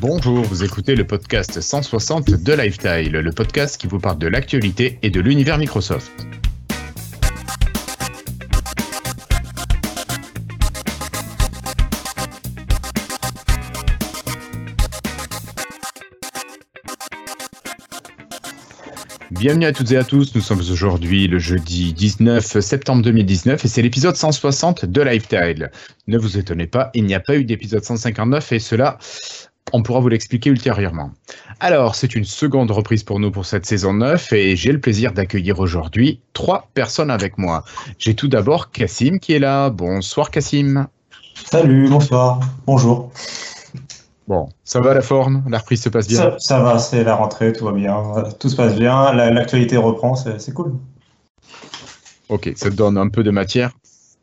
Bonjour, vous écoutez le podcast 160 de Lifetile, le podcast qui vous parle de l'actualité et de l'univers Microsoft. Bienvenue à toutes et à tous, nous sommes aujourd'hui le jeudi 19 septembre 2019 et c'est l'épisode 160 de Lifetile. Ne vous étonnez pas, il n'y a pas eu d'épisode 159 et cela, on pourra vous l'expliquer ultérieurement. Alors, c'est une seconde reprise pour nous pour cette saison 9 et j'ai le plaisir d'accueillir aujourd'hui trois personnes avec moi. J'ai tout d'abord Cassim qui est là. Bonsoir Cassim. Salut, bonsoir, bonjour. Bon, ça va la forme? La reprise se passe bien? Ça, ça, va, c'est la rentrée, tout va bien. Tout se passe bien, l'actualité reprend, c'est cool. Ok, ça te donne un peu de matière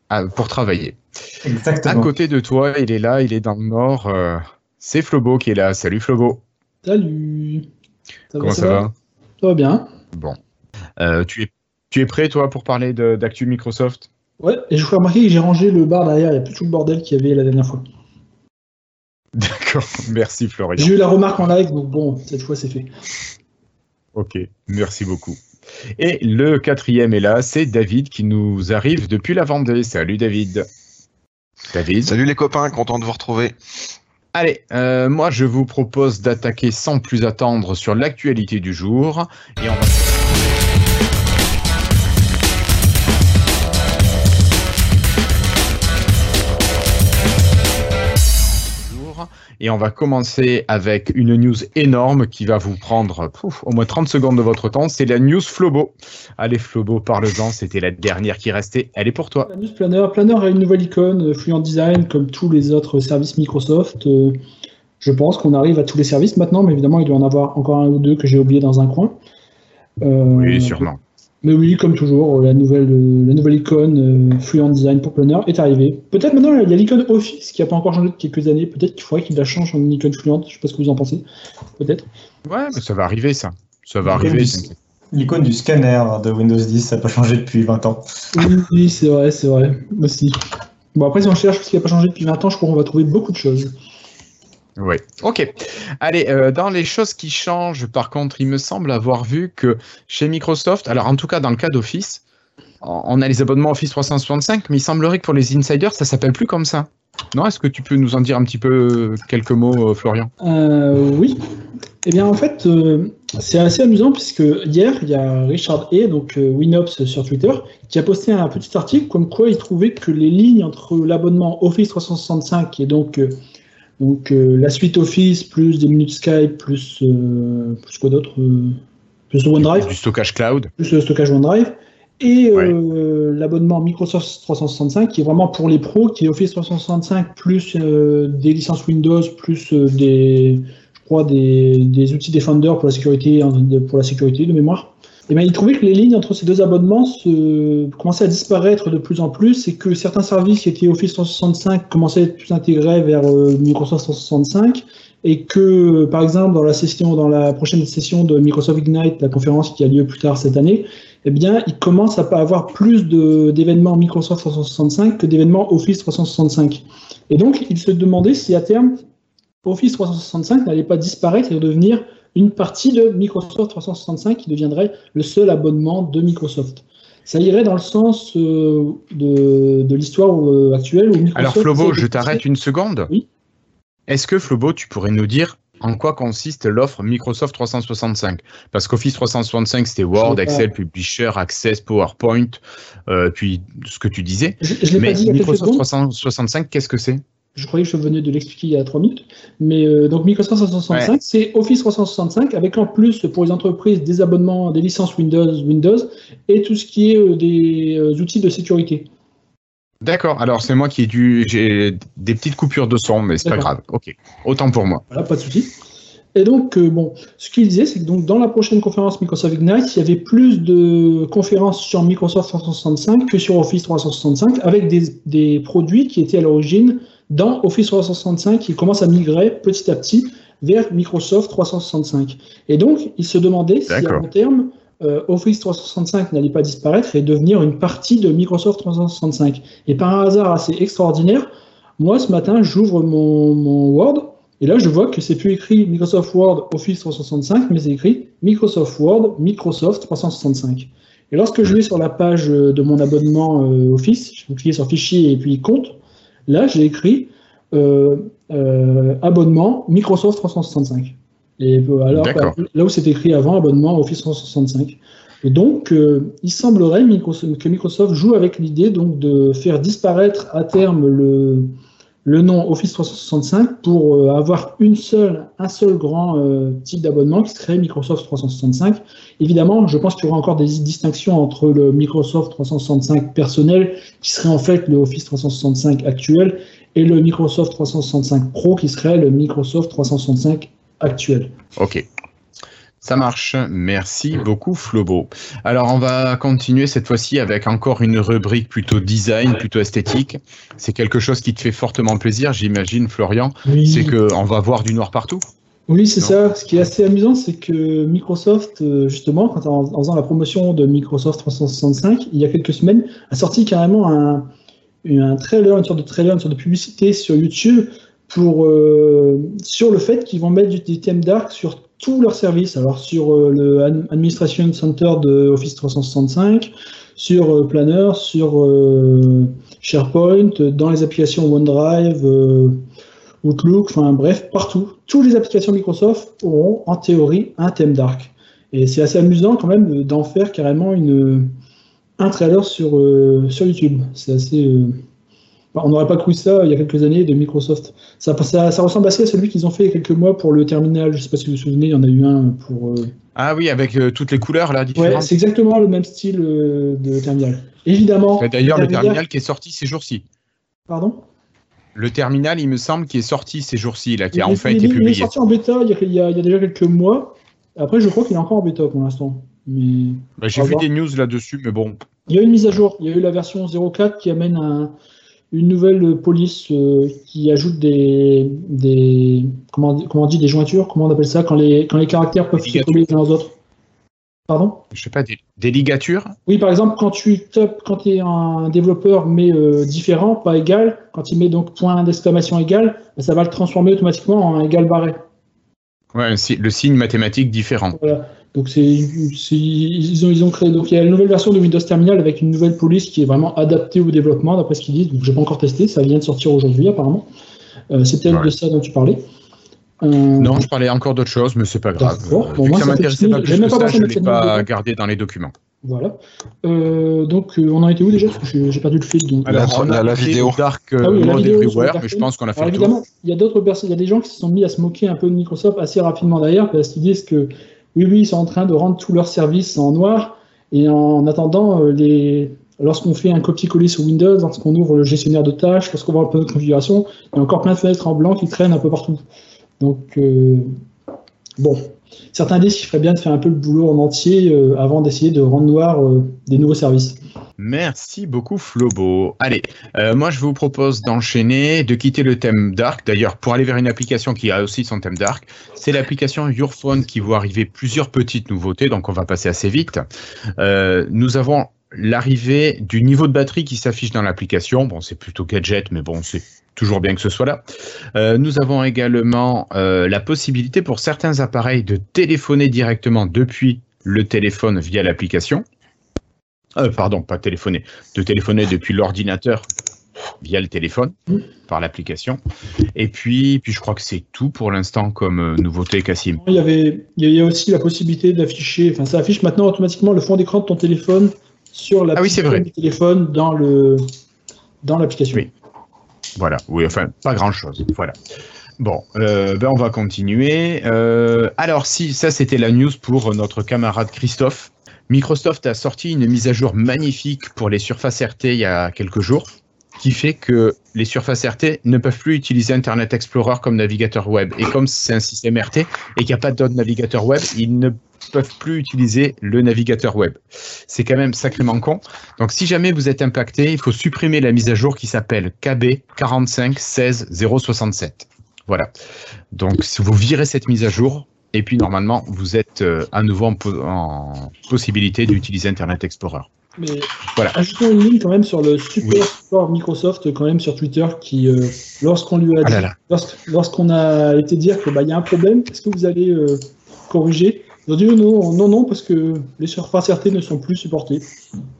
à, pour travailler. Exactement. À côté de toi, il est là, il est dans le nord. Euh, c'est Flobo qui est là. Salut Flobo. Salut. Ça Comment va, ça, va, Ça va bien. Bon. Euh, tu, es, tu es prêt, toi, pour parler d'actu Microsoft? Ouais, et je vous remarquer que j'ai rangé le bar derrière, il n'y a plus tout le bordel qu'il y avait la dernière fois. D'accord, merci Florian. J'ai eu la remarque en live, donc bon, cette fois c'est fait. Ok, merci beaucoup. Et le quatrième est là, c'est David qui nous arrive depuis la Vendée. Salut David. David. Salut les copains, content de vous retrouver. Allez, euh, moi je vous propose d'attaquer sans plus attendre sur l'actualité du jour. Et on va commencer avec une news énorme qui va vous prendre pouf, au moins 30 secondes de votre temps. C'est la news Flobo. Allez, Flobo, parle-en. C'était la dernière qui restait. Elle est pour toi. La news Planner. Planner a une nouvelle icône, euh, Fluent Design, comme tous les autres services Microsoft. Euh, je pense qu'on arrive à tous les services maintenant, mais évidemment, il doit en avoir encore un ou deux que j'ai oublié dans un coin. Euh, oui, sûrement. Mais oui, comme toujours, la nouvelle, la nouvelle icône Fluent Design pour Planner est arrivée. Peut-être maintenant, il y a l'icône Office qui n'a pas encore changé depuis quelques années. Peut-être qu'il faudrait qu'il la change en icône Fluent. Je ne sais pas ce que vous en pensez. Peut-être. Ouais, mais ça va arriver, ça. Ça va arriver. L'icône du scanner de Windows 10, ça n'a pas changé depuis 20 ans. Oui, oui c'est vrai, c'est vrai. Aussi. Bon, après, si on cherche ce qui n'a pas changé depuis 20 ans, je crois qu'on va trouver beaucoup de choses. Oui, ok. Allez, euh, dans les choses qui changent, par contre, il me semble avoir vu que chez Microsoft, alors en tout cas dans le cas d'Office, on a les abonnements Office 365, mais il semblerait que pour les insiders, ça s'appelle plus comme ça. Non Est-ce que tu peux nous en dire un petit peu quelques mots, euh, Florian? Euh, Oui. Eh bien, en fait, euh, c'est assez amusant puisque hier, il y a Richard A, donc euh, Winops sur Twitter, qui a posté un petit article comme quoi il trouvait que les lignes entre l'abonnement Office 365 et donc donc la suite Office plus des minutes Skype plus plus quoi d'autre plus OneDrive. Du stockage cloud. Plus le stockage OneDrive. Et euh, l'abonnement Microsoft 365 qui est vraiment pour les pros, qui est Office 365 plus euh, des licences Windows plus euh, des, je crois des, des, outils Defender pour la sécurité, pour la sécurité de mémoire. Et bien, il trouvait que les lignes entre ces deux abonnements commençaient à disparaître de plus en plus et que certains services qui étaient Office 365 commençaient à être plus intégrés vers Microsoft 365 et que, par exemple, dans la session, prochaine session de Microsoft Ignite, la conférence qui a lieu plus tard cette année, eh bien, il commence à avoir plus d'événements Microsoft 365 que d'événements Office 365. Et donc, il se demandait si à terme, Office 365 n'allait pas disparaître et devenir une partie de Microsoft 365 qui deviendrait le seul abonnement de Microsoft. Ça irait dans le sens euh, de, de l'histoire euh, actuelle où Microsoft. Alors, Flobo, je t'arrête une seconde. Oui. Est-ce que, Flobo, tu pourrais nous dire en quoi consiste l'offre Microsoft 365 Parce qu'Office 365, c'était Word, Excel, Publisher, Access, PowerPoint, euh, puis ce que tu disais. Je, je Mais pas dit Microsoft 365, qu'est-ce que c'est? Je croyais que je venais de l'expliquer il y a trois minutes. Mais euh, donc Microsoft 365, ouais. c'est Office 365 avec en plus pour les entreprises des abonnements, des licences Windows, Windows et tout ce qui est euh, des euh, outils de sécurité. D'accord. Alors c'est moi qui ai dû, j'ai des petites coupures de son, mais c'est pas grave. Ok. Autant pour moi. Voilà, pas de souci. Et donc, euh, bon, ce qu'il disait, c'est que donc, dans la prochaine conférence Microsoft Ignite, il y avait plus de conférences sur Microsoft 365 que sur Office 365, avec des, des produits qui étaient à l'origine dans Office 365 qui commencent à migrer petit à petit vers Microsoft 365. Et donc, il se demandait si à long terme, euh, Office 365 n'allait pas disparaître et devenir une partie de Microsoft 365. Et par un hasard assez extraordinaire, moi ce matin, j'ouvre mon, mon Word Et là, je vois que c'est plus écrit Microsoft Word Office 365, mais c'est écrit Microsoft Word Microsoft 365. Et lorsque je vais sur la page de mon abonnement Office, je vais cliquer sur Fichier et puis Compte, là, j'ai écrit abonnement Microsoft 365. Et alors, là où c'est écrit avant, abonnement Office 365. Et donc, euh, il semblerait que Microsoft joue avec l'idée donc de faire disparaître à terme le, le nom Office 365 pour euh, avoir une seule, un seul grand euh, type d'abonnement qui serait Microsoft 365. Évidemment, je pense qu'il y aura encore des distinctions entre le Microsoft 365 personnel, qui serait en fait le Office 365 actuel, et le Microsoft 365 Pro, qui serait le Microsoft 365 actuel. Ok. Ça marche. Merci beaucoup, Flobo. Alors, on va continuer cette fois-ci avec encore une rubrique plutôt design, plutôt esthétique. C'est quelque chose qui te fait fortement plaisir, j'imagine, Florian. C'est qu'on va voir du noir partout. Oui, c'est ça. Ce qui est assez amusant, c'est que Microsoft, euh, justement, quand en, faisant la promotion de Microsoft 365, il y a quelques semaines, a sorti carrément un, un trailer, une sorte de trailer, une sorte de publicité sur YouTube pour, euh, sur le fait qu'ils vont mettre des thèmes dark sur tous leurs services. Alors sur euh, le Administration Center de Office 365, sur euh, Planner, sur SharePoint, dans les applications OneDrive, Outlook, enfin bref, partout. Toutes les applications Microsoft auront en théorie un thème dark. Et c'est assez amusant quand même d'en faire carrément une, un trailer sur, sur YouTube. C'est assez on n'aurait pas cru ça il y a quelques années de Microsoft. Ça, ça, ressemble assez à celui qu'ils ont fait il y a quelques mois pour le terminal. Je ne sais pas si vous vous souvenez, il y en a eu un pour. Euh, ah oui, avec euh, toutes les couleurs là différentes. Ouais, c'est exactement le même style euh, de terminal. Évidemment. D'ailleurs, le, terminal qui est sorti ces jours-ci. Pardon? Le terminal, il me semble, qui est sorti ces jours-ci, là, qui a enfin été publié. Il est sorti en bêta il y, a, déjà quelques mois. Après, je crois qu'il est encore en bêta pour l'instant. Mais... Bah, j'ai vu des news là-dessus, mais bon. Il y a une mise à jour. Il y a eu la version 0.4 qui amène un, une nouvelle police euh, qui ajoute des, des comment, comment on dit des jointures, comment on appelle ça quand les quand les caractères peuvent se coller les uns aux autres. Pardon? Je sais pas des, ligatures? Oui, par exemple quand tu quand tu es un développeur mais euh, différent, pas égal, quand il met donc point d'exclamation égal, ben, ça va le transformer automatiquement en égal barré. Ouais, le signe mathématique différent. Voilà. Donc c'est, ils, ont, ils ont créé. Donc il y a une nouvelle version de Windows Terminal avec une nouvelle police qui est vraiment adaptée au développement, d'après ce qu'ils disent. Donc j'ai pas encore testé, ça vient de sortir aujourd'hui apparemment. Euh, c'est peut-être de ça dont tu parlais. Euh, non, je parlais encore d'autre chose, mais c'est pas grave. D'accord. Bon, moi, ça m'intéressait pas plus que ça, je l'ai pas gardé dans les documents. Voilà. Euh, donc, on en était où déjà? J'ai perdu le fil. Donc, Alors, on a la, vidéo Dark ah oui, Mode Everywhere, mais je pense qu'on a fait Alors, évidemment, il y a d'autres personnes, il y a des gens qui se sont mis à se moquer un peu de Microsoft assez rapidement d'ailleurs, parce qu'ils disent que oui, oui, ils sont en train de rendre tous leurs services en noir. Et en attendant, euh, lorsqu'on fait un copier-coller sur Windows, lorsqu'on ouvre le gestionnaire de tâches, lorsqu'on voit un peu de configuration, il y a encore plein de fenêtres en blanc qui traînent un peu partout. Donc, euh, bon, certains disent qu'il ferait bien de faire un peu le boulot en entier euh, avant d'essayer de rendre noir des nouveaux services. Merci beaucoup Flobo. Allez, euh, moi je vous propose d'enchaîner, de quitter le thème dark. D'ailleurs, pour aller vers une application qui a aussi son thème dark, c'est l'application Yourphone qui voit arriver plusieurs petites nouveautés, donc on va passer assez vite. Euh, nous avons l'arrivée du niveau de batterie qui s'affiche dans l'application. Bon, c'est plutôt gadget, mais bon, c'est toujours bien que ce soit là. Euh, nous avons également la possibilité pour certains appareils de téléphoner directement depuis le téléphone via l'application. Euh, pardon, pas téléphoner, de téléphoner depuis l'ordinateur via le téléphone par l'application. Et puis, puis je crois que c'est tout pour l'instant comme euh, nouveauté, Cassim. Il y avait, il y a aussi la possibilité d'afficher, enfin ça affiche maintenant automatiquement le fond d'écran de ton téléphone sur la ah oui, vrai. du téléphone dans le dans l'application. Oui. Voilà. Oui, enfin pas grand chose. Voilà. Bon, euh, ben on va continuer. alors si ça c'était la news pour notre camarade Christophe Microsoft a sorti une mise à jour magnifique pour les surfaces RT il y a quelques jours, qui fait que les surfaces RT ne peuvent plus utiliser Internet Explorer comme navigateur web. Et comme c'est un système RT et qu'il n'y a pas d'autre navigateur web, ils ne peuvent plus utiliser le navigateur web. C'est quand même sacrément con. Donc si jamais vous êtes impacté, il faut supprimer la mise à jour qui s'appelle KB 45 16 067. Voilà. Donc si vous virez cette mise à jour, Et puis normalement, vous êtes à nouveau en, possibilité d'utiliser Internet Explorer. Mais voilà. ajoutons une ligne quand même sur le super support Microsoft quand même sur Twitter qui, lorsqu'on lui a ah dit, lorsqu'on a été dire qu'il bah, y a un problème, est-ce que vous allez corriger? Ils ont dit non, non, non, parce que les surfaces RT ne sont plus supportées.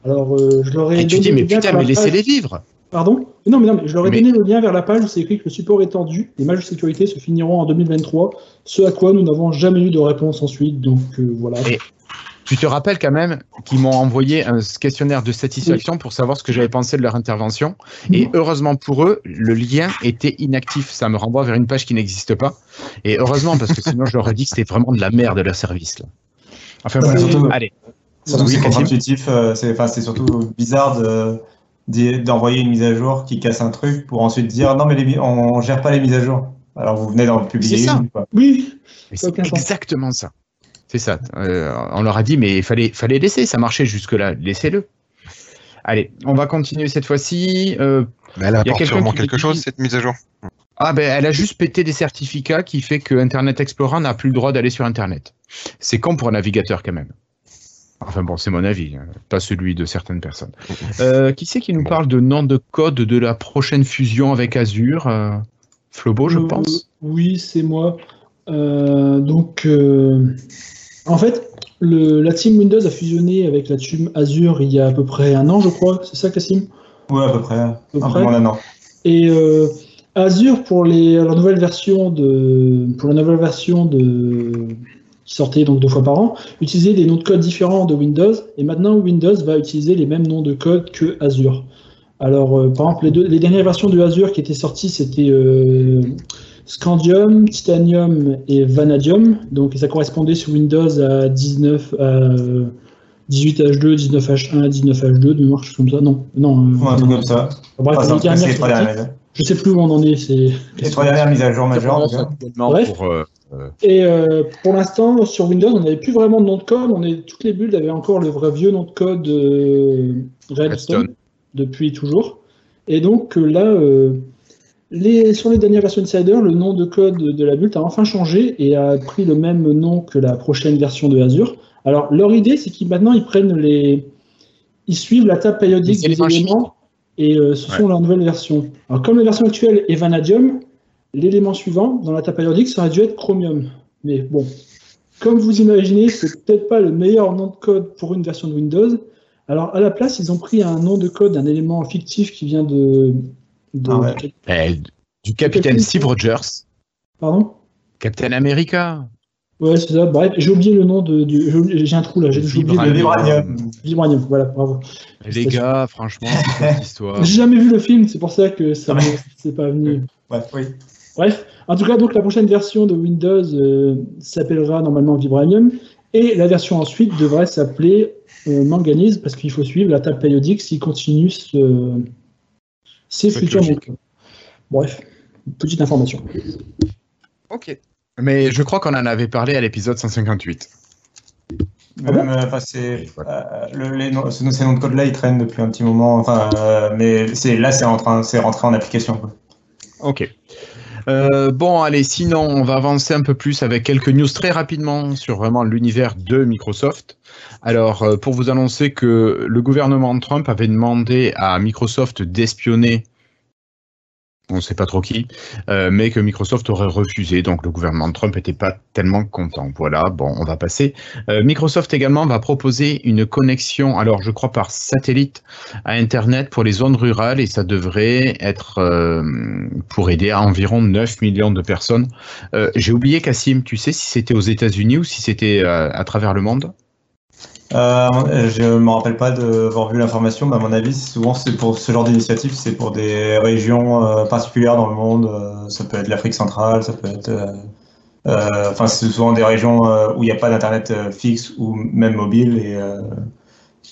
Alors, je leur ai Et tu dis, mais putain, mais laissez-les vivre Pardon non mais, non, mais je leur ai donné le lien vers la page où c'est écrit que le support est tendu, les matchs de sécurité se finiront en 2023, ce à quoi nous n'avons jamais eu de réponse ensuite. Donc euh, voilà. tu te rappelles quand même qu'ils m'ont envoyé un questionnaire de satisfaction pour savoir ce que j'avais pensé de leur intervention. Et heureusement pour eux, le lien était inactif. Ça me renvoie vers une page qui n'existe pas. Et heureusement, parce que sinon je leur ai dit que c'était vraiment de la merde de leur service. Là. Enfin, surtout, allez. Surtout c'est contre-intuitif, euh, c'est surtout bizarre de d'envoyer une mise à jour qui casse un truc pour ensuite dire non mais les, on gère pas les mises à jour. Alors vous venez d'en publier une. Oui. C'est exactement ça. C'est ça. Euh, on leur a dit mais il fallait, fallait laisser, ça marchait jusque-là, laissez-le. Allez, on va continuer cette fois-ci. Euh, mais elle apporte sûrement quelque chose, cette mise à jour. Ah ben, elle a juste pété des certificats qui fait que Internet Explorer n'a plus le droit d'aller sur Internet. C'est con pour un navigateur quand même. Enfin bon, c'est mon avis, hein, pas celui de certaines personnes. Euh, qui c'est qui nous parle de nom de code de la prochaine fusion avec Azure euh, Flobo, je euh, pense. Oui, c'est moi. donc, en fait, la team Windows a fusionné avec la team Azure il y a à peu près un an, je crois. C'est ça, Cassim? Oui, à peu près. un peu moins d'un an. Et Azure pour les, la nouvelle version de pour la nouvelle version de qui sortait donc deux fois par an, utilisait des noms de code différents de Windows, et maintenant Windows va utiliser les mêmes noms de code que Azure. Alors, euh, par exemple, les, deux, les, dernières versions de Azure qui étaient sorties, c'était euh, Scandium, Titanium et Vanadium. Donc, ça correspondait sur Windows à 19, à 18H2, 19H1, 19H2, de mémoire, comme ça. Non, non. Euh, un truc comme ça. Bref, les dernières, je sais plus où on en est. C'est les trois dernières mises à jour majeures. Bref. Pour, euh, et euh, pour l'instant, sur Windows, on n'avait plus vraiment de nom de code. On est, toutes les builds avaient encore le vrai vieux nom de code euh, Redstone, depuis toujours. Et donc là, les, sur les dernières versions Insider, le nom de code de la build a enfin changé et a pris le même nom que la prochaine version de Azure. Alors leur idée, c'est qu'ils maintenant ils prennent les, ils suivent la table périodique des éléments et ce sont leurs nouvelles versions. Alors comme la version actuelle est Vanadium, L'élément suivant dans la table périodique, ça aurait dû être Chromium. Mais bon, comme vous imaginez, c'est peut-être pas le meilleur nom de code pour une version de Windows. Alors à la place, ils ont pris un nom de code d'un élément fictif qui vient de, ah eh, du capitaine Steve Rogers. Pardon? Captain America. Ouais, c'est ça. Bref, j'ai oublié le nom de. J'ai un trou là. J'ai oublié le Vibranium. Vibranium, voilà, bravo. Les gars, franchement, c'est cette histoire. J'ai jamais vu le film, c'est pour ça que ça c'est pas venu. Ouais, oui. Bref, en tout cas, donc la prochaine version de Windows euh, s'appellera normalement Vibranium et la version ensuite devrait s'appeler euh, Manganese parce qu'il faut suivre la table périodique s'il continue ce, ces futurs Bref, petite information. Ok. Mais je crois qu'on en avait parlé à l'épisode 158. Ah euh, c'est, les noms, ces noms de code là ils traînent depuis un petit moment. Enfin, mais c'est là c'est en train, c'est rentré en application. Ok. Euh, bon, allez, sinon, on va avancer un peu plus avec quelques news très rapidement sur vraiment l'univers de Microsoft. Alors, euh, pour vous annoncer que le gouvernement Trump avait demandé à Microsoft d'espionner on ne sait pas trop qui, euh, mais que Microsoft aurait refusé. Donc le gouvernement Trump n'était pas tellement content. Voilà, bon, on va passer. Euh, Microsoft également va proposer une connexion, alors je crois par satellite à Internet pour les zones rurales et ça devrait être euh, pour aider à environ 9 millions de personnes. J'ai oublié, Cassim, tu sais si c'était aux États-Unis ou si c'était à travers le monde? Euh, je ne me rappelle pas d'avoir vu l'information, mais à mon avis, souvent c'est pour ce genre d'initiative, c'est pour des régions euh, particulières dans le monde. Euh, ça peut être l'Afrique centrale, ça peut être. Enfin, c'est souvent des régions où il n'y a pas d'internet fixe ou même mobile et.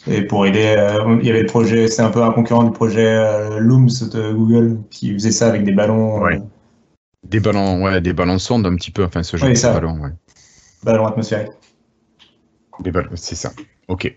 Et pour aider, il y avait le projet, c'est un peu un concurrent du projet Looms de Google qui faisait ça avec des ballons. Des ballons, ouais, des ballons sondes un petit peu, enfin ce genre de ballons, ouais. Ballons atmosphériques c'est ça. Ok.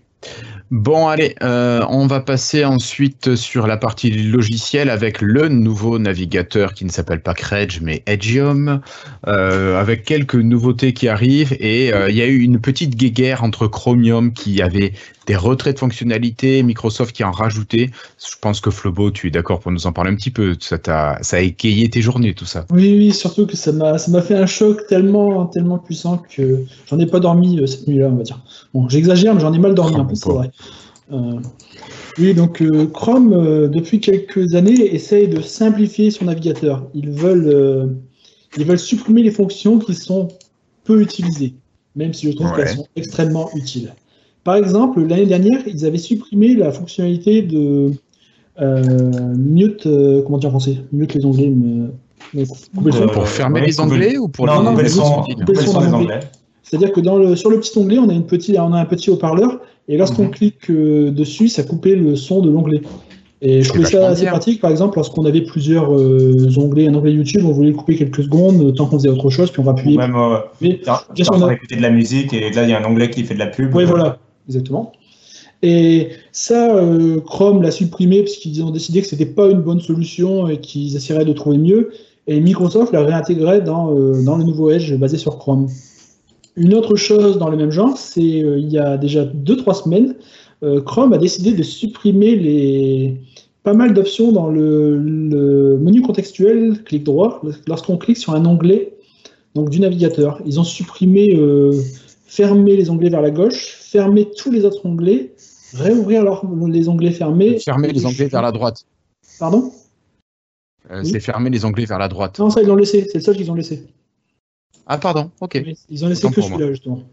Bon, allez, euh, on va passer ensuite sur la partie logiciel avec le nouveau navigateur qui ne s'appelle pas Credge mais Edgium, euh, avec quelques nouveautés qui arrivent et euh, il y a eu une petite guéguerre entre Chromium qui avait des retraits de fonctionnalités, Microsoft qui en rajoutait. Je pense que Flobo, tu es d'accord pour nous en parler un petit peu. Ça, a, ça a écayé tes journées, tout ça. Oui, oui, surtout que ça m'a, fait un choc tellement, tellement puissant que j'en ai pas dormi cette nuit-là, on va dire. Bon, j'exagère, mais j'en ai mal dormi un peu, c'est vrai. Euh, oui, donc euh, Chrome, euh, depuis quelques années, essaye de simplifier son navigateur. Ils veulent, ils veulent supprimer les fonctions qui sont peu utilisées, même si je trouve qu'elles sont extrêmement utiles. Par exemple, l'année dernière, ils avaient supprimé la fonctionnalité de mute, comment dire en français? Mute les onglets. pour fermer les onglets ou pour non, les, onglets C'est-à-dire que dans le, sur le petit onglet, on a, une petite, on a un petit haut-parleur et lorsqu'on mhm. clique euh, dessus, ça coupait le son de l'onglet. Et je trouvais ça assez pratique, par exemple, lorsqu'on avait plusieurs euh, onglets, un onglet YouTube, on voulait couper quelques secondes, euh, tant qu'on faisait autre chose, puis on va appuyer. Même, mais, bien sûr, on a écouté de la musique, et là, il y a un onglet qui fait de la pub. Oui, voilà, exactement. Et ça, Chrome l'a supprimé parce qu'ils ont décidé que c'était pas une bonne solution et qu'ils essaieraient de trouver mieux. Et Microsoft l'a réintégré dans, dans le nouveau Edge basé sur Chrome. Une autre chose dans le même genre, c'est euh, il y a déjà 2-3 semaines, euh, Chrome a décidé de supprimer les, pas mal d'options dans le, menu contextuel, clic droit, lorsqu'on clique sur un onglet donc, du navigateur. Ils ont supprimé euh, fermer les onglets vers la gauche, fermer tous les autres onglets, réouvrir les onglets fermés. Fermer les onglets vers la droite. Pardon? C'est fermer les onglets vers la droite. Non, ça, ils l'ont laissé. C'est le seul qu'ils ont laissé. Ah, pardon, ok. Ils ont laissé que celui-là, justement.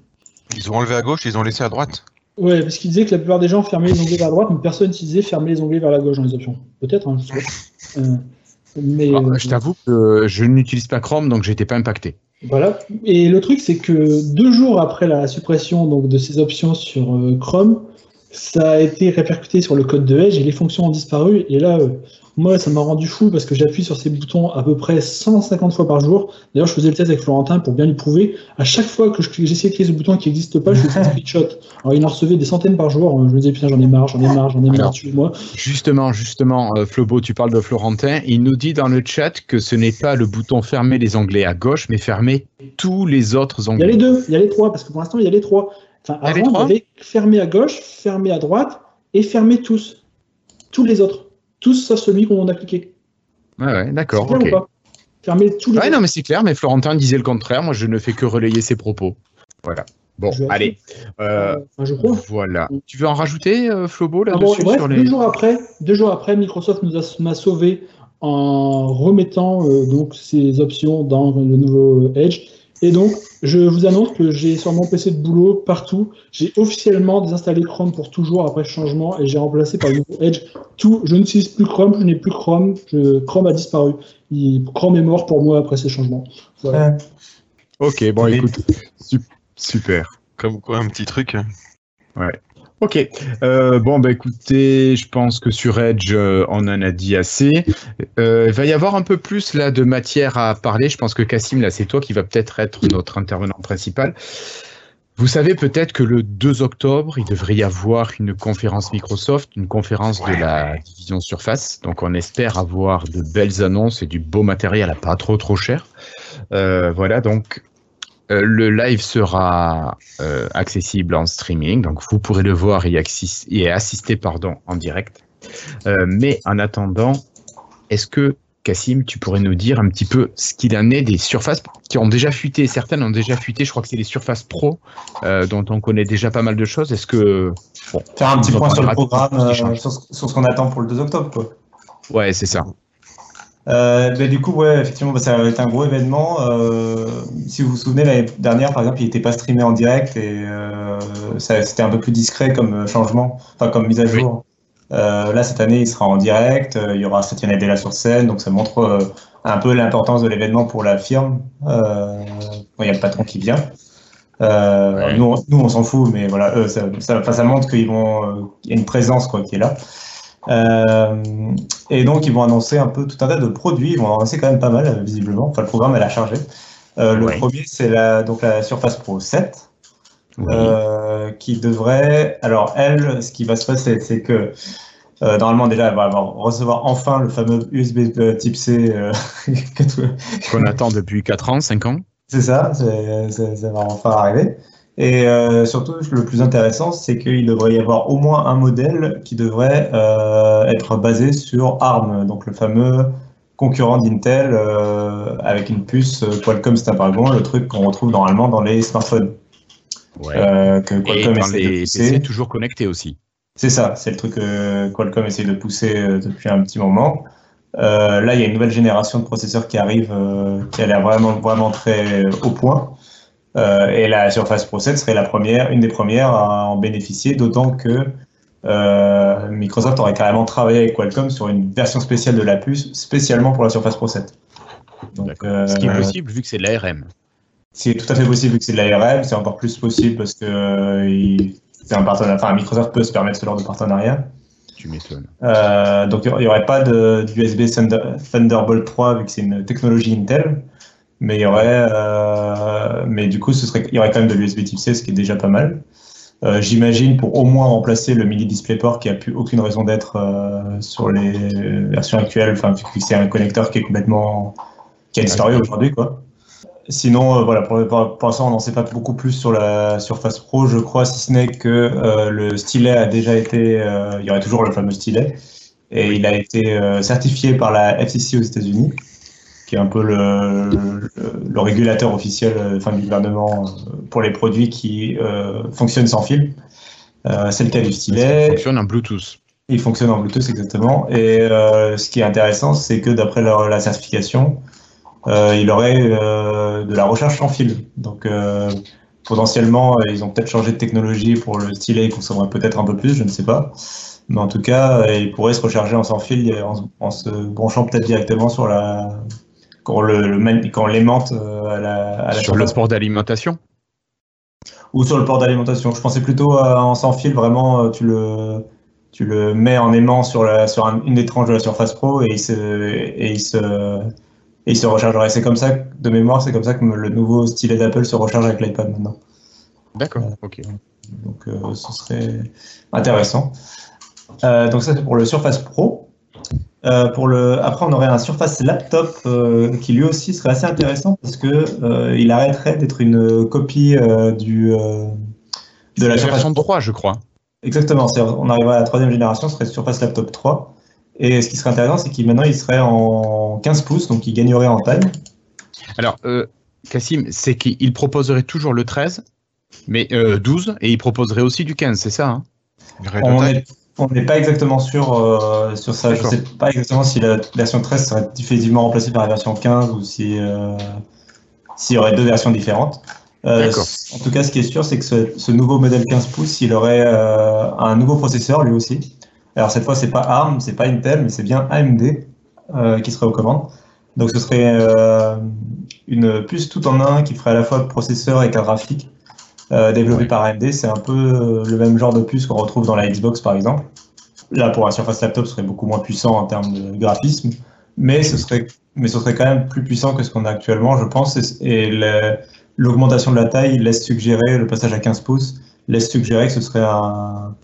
Ils ont enlevé à gauche, ils ont laissé à droite Ouais, parce qu'ils disaient que la plupart des gens fermaient les onglets vers la droite, mais personne n'utilisait fermer les onglets vers la gauche dans les options. Peut-être, hein, je sais pas. Euh, mais, ah, je t'avoue que je n'utilise pas Chrome, donc j'étais pas impacté. Voilà. Et le truc, c'est que deux jours après la suppression donc, de ces options sur euh, Chrome, ça a été répercuté sur le code de Edge et les fonctions ont disparu. Et là, euh, moi, ça m'a rendu fou parce que j'appuie sur ces boutons à peu près 150 fois par jour. D'ailleurs, je faisais le test avec Florentin pour bien lui prouver. À chaque fois que j'essayais de cliquer ce bouton qui n'existe pas, je faisais un screenshot. Alors, il en recevait des centaines par jour. Je me disais, putain, j'en ai marre, j'en ai marre, j'en ai marre, moi Justement, justement, euh, Flobo, tu parles de Florentin. Il nous dit dans le chat que ce n'est pas le bouton fermer les onglets à gauche, mais fermer tous les autres onglets. Il y a les deux, il y a les trois, parce que pour l'instant, il y a les trois. Enfin, avant, on avait fermé à gauche, fermé à droite et fermé tous. Tous les autres. Tous sauf celui qu'on a cliqué. Ouais, ouais, d'accord. Fermer tous les Ouais, non, mais c'est clair, mais Florentin disait le contraire. Moi, je ne fais que relayer ses propos. Voilà. Bon, allez. Euh, je crois. Voilà. Tu veux en rajouter, euh, Flobo, ah là-dessus deux, jours après, deux jours après, Microsoft nous a, m'a sauvé en remettant euh, donc ces options dans le nouveau Edge. Et donc, je vous annonce que j'ai sur mon PC de boulot partout, j'ai officiellement désinstallé Chrome pour toujours après ce changement et j'ai remplacé par le Edge tout. Je n'utilise plus Chrome, je n'ai plus Chrome, Chrome a disparu. Chrome est mort pour moi après ces changements. Ok, bon, écoute, super. Comme quoi, un petit truc. Ouais. Ok. Euh, bon, bah écoutez, je pense que sur Edge, euh, on en a dit assez. Euh, il va y avoir un peu plus là de matière à parler. Je pense que Cassim, là, c'est toi qui va peut-être être notre intervenant principal. Vous savez peut-être que le 2 octobre, il devrait y avoir une conférence Microsoft, une conférence de la division Surface. Donc on espère avoir de belles annonces et du beau matériel à pas trop trop cher. voilà, donc euh, le live sera euh, accessible en streaming, donc vous pourrez le voir et, assister pardon, en direct. Euh, mais en attendant, est-ce que Cassim, tu pourrais nous dire un petit peu ce qu'il en est des surfaces qui ont déjà fuité, certaines ont déjà fuité, je crois que c'est les surfaces pro, dont on connaît déjà pas mal de choses. Est-ce que. Faire un petit point sur le programme, sur, ce qu'on attend pour le 2 octobre, quoi. Ouais, c'est ça. Euh, bah, du coup, ouais, effectivement, bah, ça va être un gros événement. Euh, si vous vous souvenez, l'année dernière, par exemple, il n'était pas streamé en direct et euh, c'était un peu plus discret comme changement, enfin comme mise à jour. là, cette année, il sera en direct. il y aura Satya Nadella sur scène, donc ça montre un peu l'importance de l'événement pour la firme. il y a le patron qui vient. nous, nous, on s'en fout, mais voilà, ça, ça, ça montre qu'il y a une présence quoi, qui est là. Euh, et donc, ils vont annoncer un peu tout un tas de produits. Ils vont en annoncer quand même pas mal, visiblement. Enfin, le programme, elle a chargé. Euh, le premier, c'est la, donc la Surface Pro 7. euh, qui devrait. Alors, elle, ce qui va se passer, c'est que euh, normalement, déjà, elle va avoir, recevoir enfin le fameux USB type C Qu'on attend depuis 4 ans, 5 ans. C'est ça, ça va enfin arriver. Et euh, surtout, le plus intéressant, c'est qu'il devrait y avoir au moins un modèle qui devrait euh, être basé sur ARM, donc le fameux concurrent d'Intel euh, avec une puce Qualcomm Snapdragon, le truc qu'on retrouve normalement dans les smartphones. Ouais. que Et Qualcomm dans essaie de les pousser. PC toujours connectés aussi. C'est ça, c'est le truc que Qualcomm essaie de pousser depuis un petit moment. Là, il y a une nouvelle génération de processeurs qui arrive, qui a l'air vraiment, vraiment très au point. Euh, et la Surface Pro 7 serait la première, une des premières à en bénéficier, d'autant que euh, Microsoft aurait carrément travaillé avec Qualcomm sur une version spéciale de la puce, spécialement pour la Surface Pro 7. Donc, D'accord. Ce qui est euh, possible vu que c'est de l'ARM. c'est tout à fait possible vu que c'est de l'ARM, c'est encore plus possible parce que euh, il- un partenariat. Enfin, Microsoft peut se permettre ce genre de partenariat. Tu m'étonnes. Euh, donc il n'y aurait pas d'USB Thunder- Thunderbolt 3 vu que c'est une technologie Intel, mais il y aurait, euh, mais du coup ce serait, il y aurait quand même de l'USB Type C, ce qui est déjà pas mal. Euh, J'imagine pour au moins remplacer le mini DisplayPort qui a plus aucune raison d'être euh, sur les versions actuelles, enfin vu que c'est un connecteur qui est complètement qui a disparu aujourd'hui quoi. Sinon, euh, voilà, pour, pour, pour l'instant, on n'en sait pas beaucoup plus sur la Surface Pro, je crois, si ce n'est que euh, le stylet a déjà été, euh, il y aurait toujours le fameux stylet, et il a été euh, certifié par la FCC aux États-Unis, qui est un peu le, le, le régulateur officiel euh, enfin, du gouvernement euh, pour les produits qui euh, fonctionnent sans fil. C'est le cas du stylet. fonctionne en Bluetooth? Il fonctionne en Bluetooth exactement. Et ce qui est intéressant, c'est que d'après la certification, il aurait de la recherche sans fil. Donc potentiellement, ils ont peut-être changé de technologie pour le stylet, il consommerait peut-être un peu plus, je ne sais pas. Mais en tout cas, euh, il pourrait se recharger en sans fil en se branchant peut-être directement sur la quand on le, le man- quand on l'aimante euh, à la, à la Sur le sport d'alimentation Ou sur le port d'alimentation. Je pensais plutôt à en sans fil, vraiment, euh, tu le, tu le mets en aimant sur, la, sur un- une des tranches de la Surface Pro et il se, et il se, et il se rechargerait. C'est comme ça, de mémoire, c'est comme ça que le nouveau stylet d'Apple se recharge avec l'iPad maintenant. D'accord, ok. Donc euh, ce serait intéressant. Euh, donc ça c'est pour le Surface Pro. Euh, pour le... Après on aurait un Surface Laptop euh, qui lui aussi serait assez intéressant parce que euh, il arrêterait d'être une copie euh, du, de la la Surface version Pro. 3, je crois. Exactement, on arriverait à la troisième génération, ce serait Surface Laptop 3. Et ce qui serait intéressant, c'est qu'il maintenant il serait en 15 pouces, donc il gagnerait en taille. Alors, Cassim, c'est qu'il proposerait toujours le 13, mais euh, 12, et il proposerait aussi du 15, c'est ça hein? On taille. On n'est pas exactement sûr euh, sur ça. Je ne sais pas exactement si la version 13 serait définitivement remplacée par la version 15 ou si euh, s'il y aurait deux versions différentes. Euh, en tout cas, ce qui est sûr, c'est que ce, ce nouveau modèle 15 pouces, il aurait euh, un nouveau processeur lui aussi. Alors cette fois, c'est pas ARM, c'est pas Intel, mais c'est bien AMD qui serait aux commandes. Donc ce serait une puce tout en un qui ferait à la fois processeur et carte graphique euh, développé Ouais. par AMD. C'est un peu euh, le même genre de puce qu'on retrouve dans la Xbox par exemple. Là, pour un Surface Laptop, ce serait beaucoup moins puissant en termes de graphisme, mais ce serait, mais ce serait quand même plus puissant que ce qu'on a actuellement, je pense. Et, l'augmentation de la taille laisse suggérer, le passage à 15 pouces, laisse suggérer que ce serait un,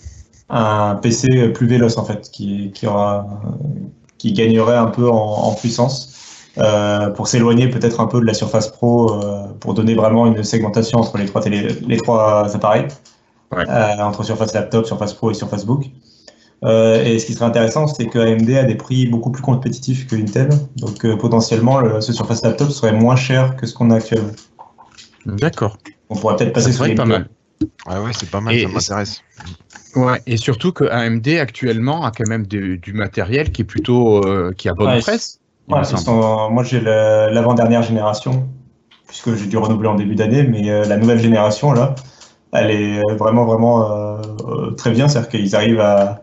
un PC plus véloce en fait, qui, qui, aura, qui gagnerait un peu en, en puissance. Euh, pour s'éloigner peut-être un peu de la Surface Pro, euh, pour donner vraiment une segmentation entre les trois, télé, les trois appareils, Ouais. euh, entre Surface Laptop, Surface Pro et Surface Book. Euh, et ce qui serait intéressant, c'est que AMD a des prix beaucoup plus compétitifs que Intel. Donc euh, potentiellement, le, ce Surface Laptop serait moins cher que ce qu'on a actuellement. D'accord. On pourrait peut-être Ça passer sur serait les pas mal. Ah ouais, c'est pas mal, Et- ça m'intéresse. Ouais, et surtout que AMD actuellement a quand même de- du matériel qui est plutôt euh, qui a bonne Ouais, presse. Ouais, sont- moi, j'ai l'avant-dernière génération, puisque j'ai dû renouveler en début d'année, mais euh, la nouvelle génération, là, elle est vraiment, vraiment euh, euh, très bien. C'est-à-dire qu'ils arrivent à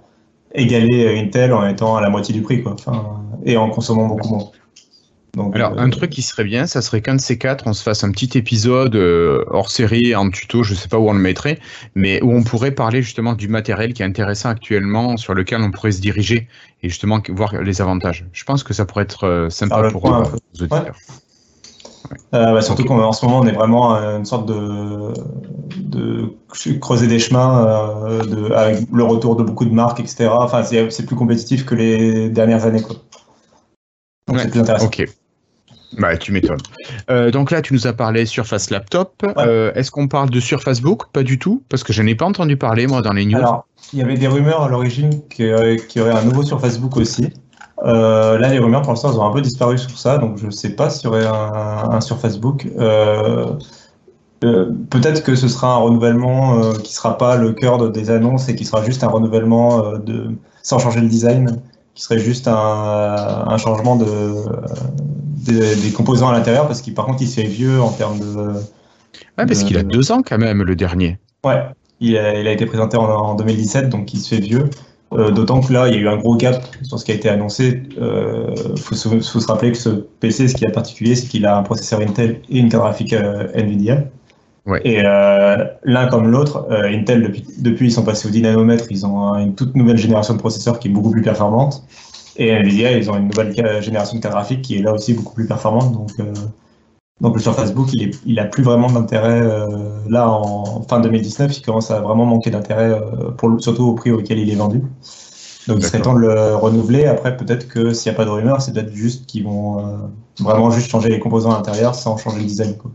égaler euh, Intel en étant à la moitié du prix, quoi. Et en consommant beaucoup moins. Donc, Alors, euh, un truc qui serait bien, ça serait qu'un de ces quatre, on se fasse un petit épisode euh, hors série, en tuto, je sais pas où on le mettrait, mais où on pourrait parler justement du matériel qui est intéressant actuellement, sur lequel on pourrait se diriger et justement voir les avantages. Je pense que ça pourrait être euh, sympa pour point auditeurs. Bah, surtout qu'en ce moment, on est vraiment une sorte de, de creuser des chemins de, avec le retour de beaucoup de marques, etc. Enfin, c'est plus compétitif que les dernières années. Quoi. Donc, Ouais, c'est plus intéressant. Ok. Bah, tu m'étonnes. Euh, donc là, tu nous as parlé Surface Laptop. Euh, Est-ce qu'on parle de Surface Book? Pas du tout, parce que je n'ai pas entendu parler, moi, dans les news. Alors, il y avait des rumeurs à l'origine qu'il y aurait- un nouveau sur Facebook aussi. Euh, là, les rumeurs, pour l'instant, elles ont un peu disparu sur ça, donc je ne sais pas s'il y aurait un, un sur Facebook. Euh, euh, Peut-être que ce sera un renouvellement qui ne sera pas le cœur de- des annonces et qui sera juste un renouvellement de, sans changer le design, qui serait juste un, un changement de, des- des composants à l'intérieur, parce qu'il par contre, il se fait vieux en termes de, Ouais, parce euh, qu'il a deux ans quand même, le dernier. Ouais, il a, il a été présenté en, en 2017, donc il se fait vieux. Euh, D'autant que là, il y a eu un gros gap sur ce qui a été annoncé. Il faut, se- faut se rappeler que ce PC, ce qui est particulier, c'est qu'il a un processeur Intel et une carte graphique euh, NVIDIA. Ouais. Et euh, l'un comme l'autre, euh, Intel, depuis, depuis, ils sont passés au 10 nanomètres, ils ont une toute nouvelle génération de processeurs qui est beaucoup plus performante. Et NVIDIA, ils ont une nouvelle génération de carte graphique qui est là aussi beaucoup plus performante. Donc, euh, donc le Surface Book, il, est, il a plus vraiment d'intérêt euh, là en fin 2019. Il commence à vraiment manquer d'intérêt, euh, surtout au prix auquel il est vendu. Donc il serait temps de le renouveler. Après, peut-être que s'il n'y a pas de rumeur, c'est peut-être juste qu'ils vont euh, vraiment juste changer les composants à l'intérieur sans changer le design. Quoi.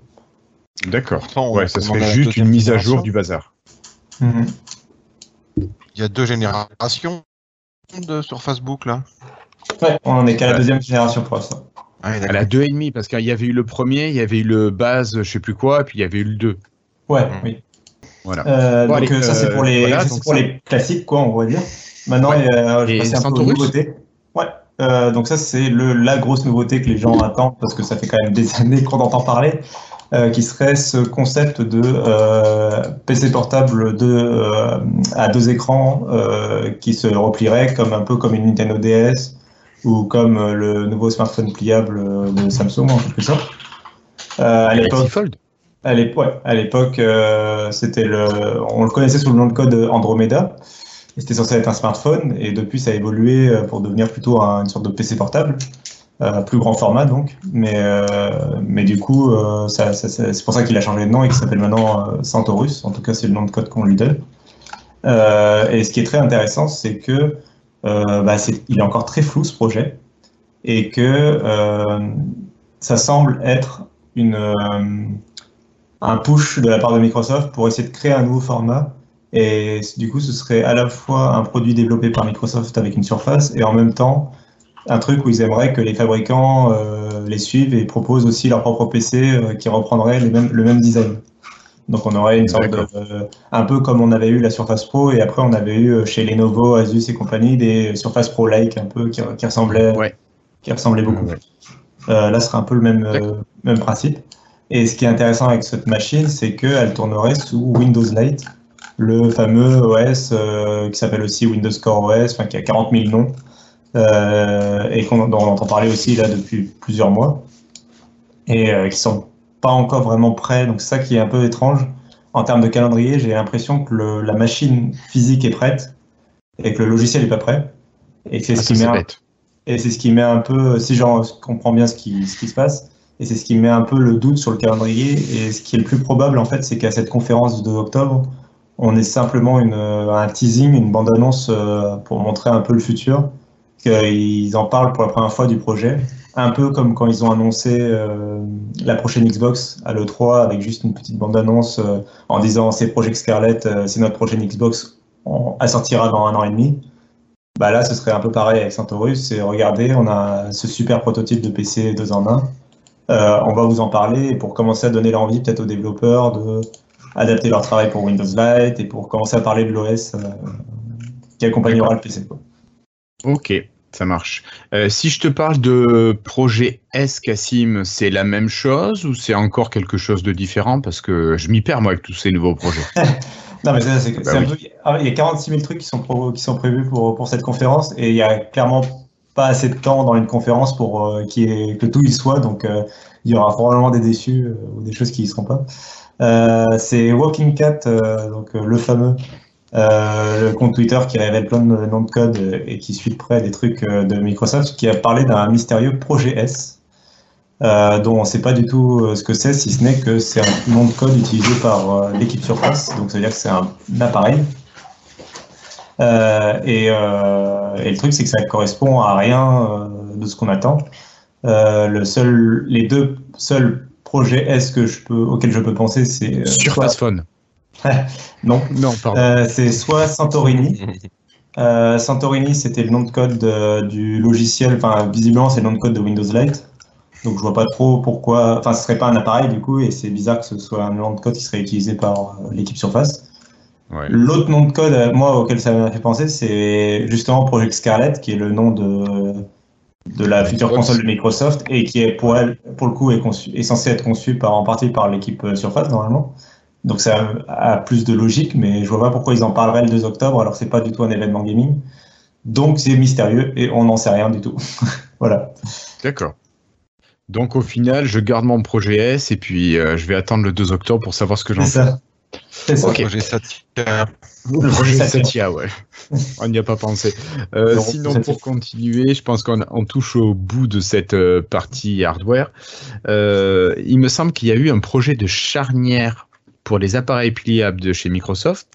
D'accord. On- Ouais, ça serait la juste une mise à jour du bazar. Il y a deux générations de sur Facebook là. Ouais, on en est qu'à la deuxième génération pour l'instant. Ah, oui, Elle d'accord. a deux et demi, parce qu'il y avait eu le premier, il y avait eu le base, je sais plus quoi, et puis il y avait eu le 2. Ouais, Mm. oui. Voilà. Euh, Bon, donc allez, euh, ça c'est euh, pour les, voilà, ça, c'est donc pour ça. les classiques quoi, on va dire. Maintenant, Ouais. il y a- je vais passer un peu aux nouveautés. Ouais. Euh, donc ça c'est le la grosse nouveauté que les gens attendent parce que ça fait quand même des années qu'on entend parler, euh, qui serait ce concept de euh, PC portable de euh, à deux écrans qui se replierait comme un peu comme une Nintendo DS ou comme le nouveau smartphone pliable de Samsung en quelque sorte. À l'époque, à l'époque, ouais, c'était le, on le connaissait sous le nom de code Andromeda. Et C'était censé être un smartphone et depuis ça a évolué pour devenir plutôt un- une sorte de PC portable, euh, plus grand format donc. Mais, euh, mais du coup, euh, c'est pour ça qu'il a changé de nom et qu'il s'appelle maintenant Centaurus. En tout cas, c'est le nom de code qu'on lui donne. Et ce qui est très intéressant, c'est que bah, c'est- il est encore très flou ce projet et que ça semble être une, un push de la part de Microsoft pour essayer de créer un nouveau format. Et du coup, ce serait à la fois un produit développé par Microsoft avec une surface et en même temps un truc où ils aimeraient que les fabricants euh, les suivent et proposent aussi leur propre PC euh, qui reprendrait les mêmes, le même design. Donc on aurait une sorte de, euh, un peu comme on avait eu la Surface Pro et après on avait eu chez Lenovo, Asus et compagnie des Surface Pro like un peu qui, qui ressemblaient, Ouais. qui ressemblaient beaucoup. Ouais. Là, ce serait un peu le même, même principe. Et ce qui est intéressant avec cette machine, c'est qu'elle tournerait sous Windows Lite, le fameux OS qui s'appelle aussi Windows Core OS, enfin, qui a 40 000 noms, et qu'on- dont on entend parler aussi là depuis plusieurs mois, et euh, qui sont pas encore vraiment prêts. Donc c'est ça qui est un peu étrange. En termes de calendrier, j'ai l'impression que le- la machine physique est prête et que le logiciel n'est pas prêt. Et c'est Ah, ce qui met un- et c'est ce qui met un peu, si j'en comprends bien ce qui, ce qui se passe, et c'est ce qui met un peu le doute sur le calendrier. Et ce qui est le plus probable, en fait, c'est qu'à cette conférence 2 octobre, on ait simplement une, un teasing, une bande-annonce euh, pour montrer un peu le futur. Qu'ils en parlent pour la première fois du projet. Un peu comme quand ils ont annoncé euh, la prochaine Xbox à l'E3 avec juste une petite bande-annonce euh, en disant c'est Project Scarlett, euh, c'est notre prochaine Xbox, on, elle sortira dans un an et demi. Bah là, ce serait un peu pareil avec Centaurus. C'est regardez, on a ce super prototype de PC 2 en 1. Euh, on va vous en parler pour commencer à donner l'envie peut-être aux développeurs de adapter leur travail pour Windows Lite et pour commencer à parler de l'OS qui accompagnera le PC. Ok, ça marche. Euh, si je te parle de projet S, Cassim, c'est la même chose ou c'est encore quelque chose de différent? Parce que je m'y perds, moi, avec tous ces nouveaux projets. Non, mais ça, c'est Bah c'est un peu- ah, il y a 46 000 trucs qui sont, pro- qui sont prévus pour, pour cette conférence et il y a clairement pas assez de temps dans une conférence pour euh, ait- que tout y soit. Donc, euh, il y aura probablement des déçus ou des choses qui y seront pas. C'est Walking Cat, donc le fameux, le compte Twitter qui révèle plein de noms de code euh, et qui suit de près des trucs euh, de Microsoft, qui a parlé d'un mystérieux projet S. dont on ne sait pas du tout ce que c'est, si ce n'est que c'est un nom de code utilisé par l'équipe Surface, donc ça veut dire que c'est un, appareil. Et, le truc, c'est que ça correspond à rien de ce qu'on attend. les deux seuls projets S auxquels je peux penser, c'est Surface Phone. non, non pardon. c'est soit Santorini. Euh, Santorini, c'était le nom de code du logiciel, enfin visiblement c'est le nom de code de Windows Lite. Donc je vois pas trop pourquoi, enfin ce serait pas un appareil du coup, et c'est bizarre que ce soit un nom de code qui serait utilisé par euh, l'équipe Surface. L'autre nom de code, euh, moi auquel ça m'a fait penser, c'est justement Project Scarlett, qui est le nom de, de la future console de Microsoft et qui est pour elle, pour le coup, est, conçu, est censé être conçu par, en partie par l'équipe Surface normalement. Donc ça a plus de logique, mais je vois pas pourquoi ils en parleraient le 2 octobre alors que c'est pas du tout un événement gaming. Donc c'est mystérieux et on n'en sait rien du tout. voilà. D'accord. Donc au final, je garde mon projet S et puis euh, je vais attendre le 2 octobre pour savoir ce que j'en fais. C'est ça. Le projet Satya. Le projet Satya, ouais. on n'y a pas pensé. Euh, sinon, pour continuer, je pense qu'on touche au bout de cette euh, partie hardware. il me semble qu'il y a eu un projet de charnière pour les appareils pliables de chez Microsoft.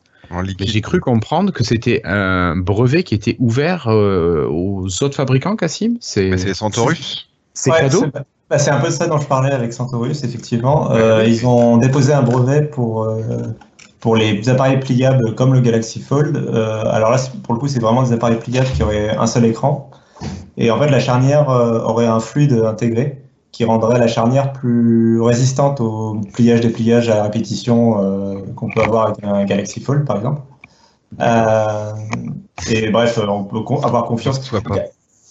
J'ai cru comprendre que c'était un brevet qui était ouvert euh, aux autres fabricants, Cassim. C'est Centaurus. C'est cadeau. Bah, c'est un peu ça dont je parlais avec Centaurus, effectivement. Euh, ils ont déposé un brevet pour euh, pour les appareils pliables comme le Galaxy Fold. alors là, pour le coup, c'est vraiment des appareils pliables qui auraient un seul écran. Et en fait, la charnière aurait un fluide intégré qui rendrait la charnière plus résistante au pliage dépliage à répétition euh, qu'on peut avoir avec un Galaxy Fold par exemple. Euh, et bref, on peut avoir confiance. Que,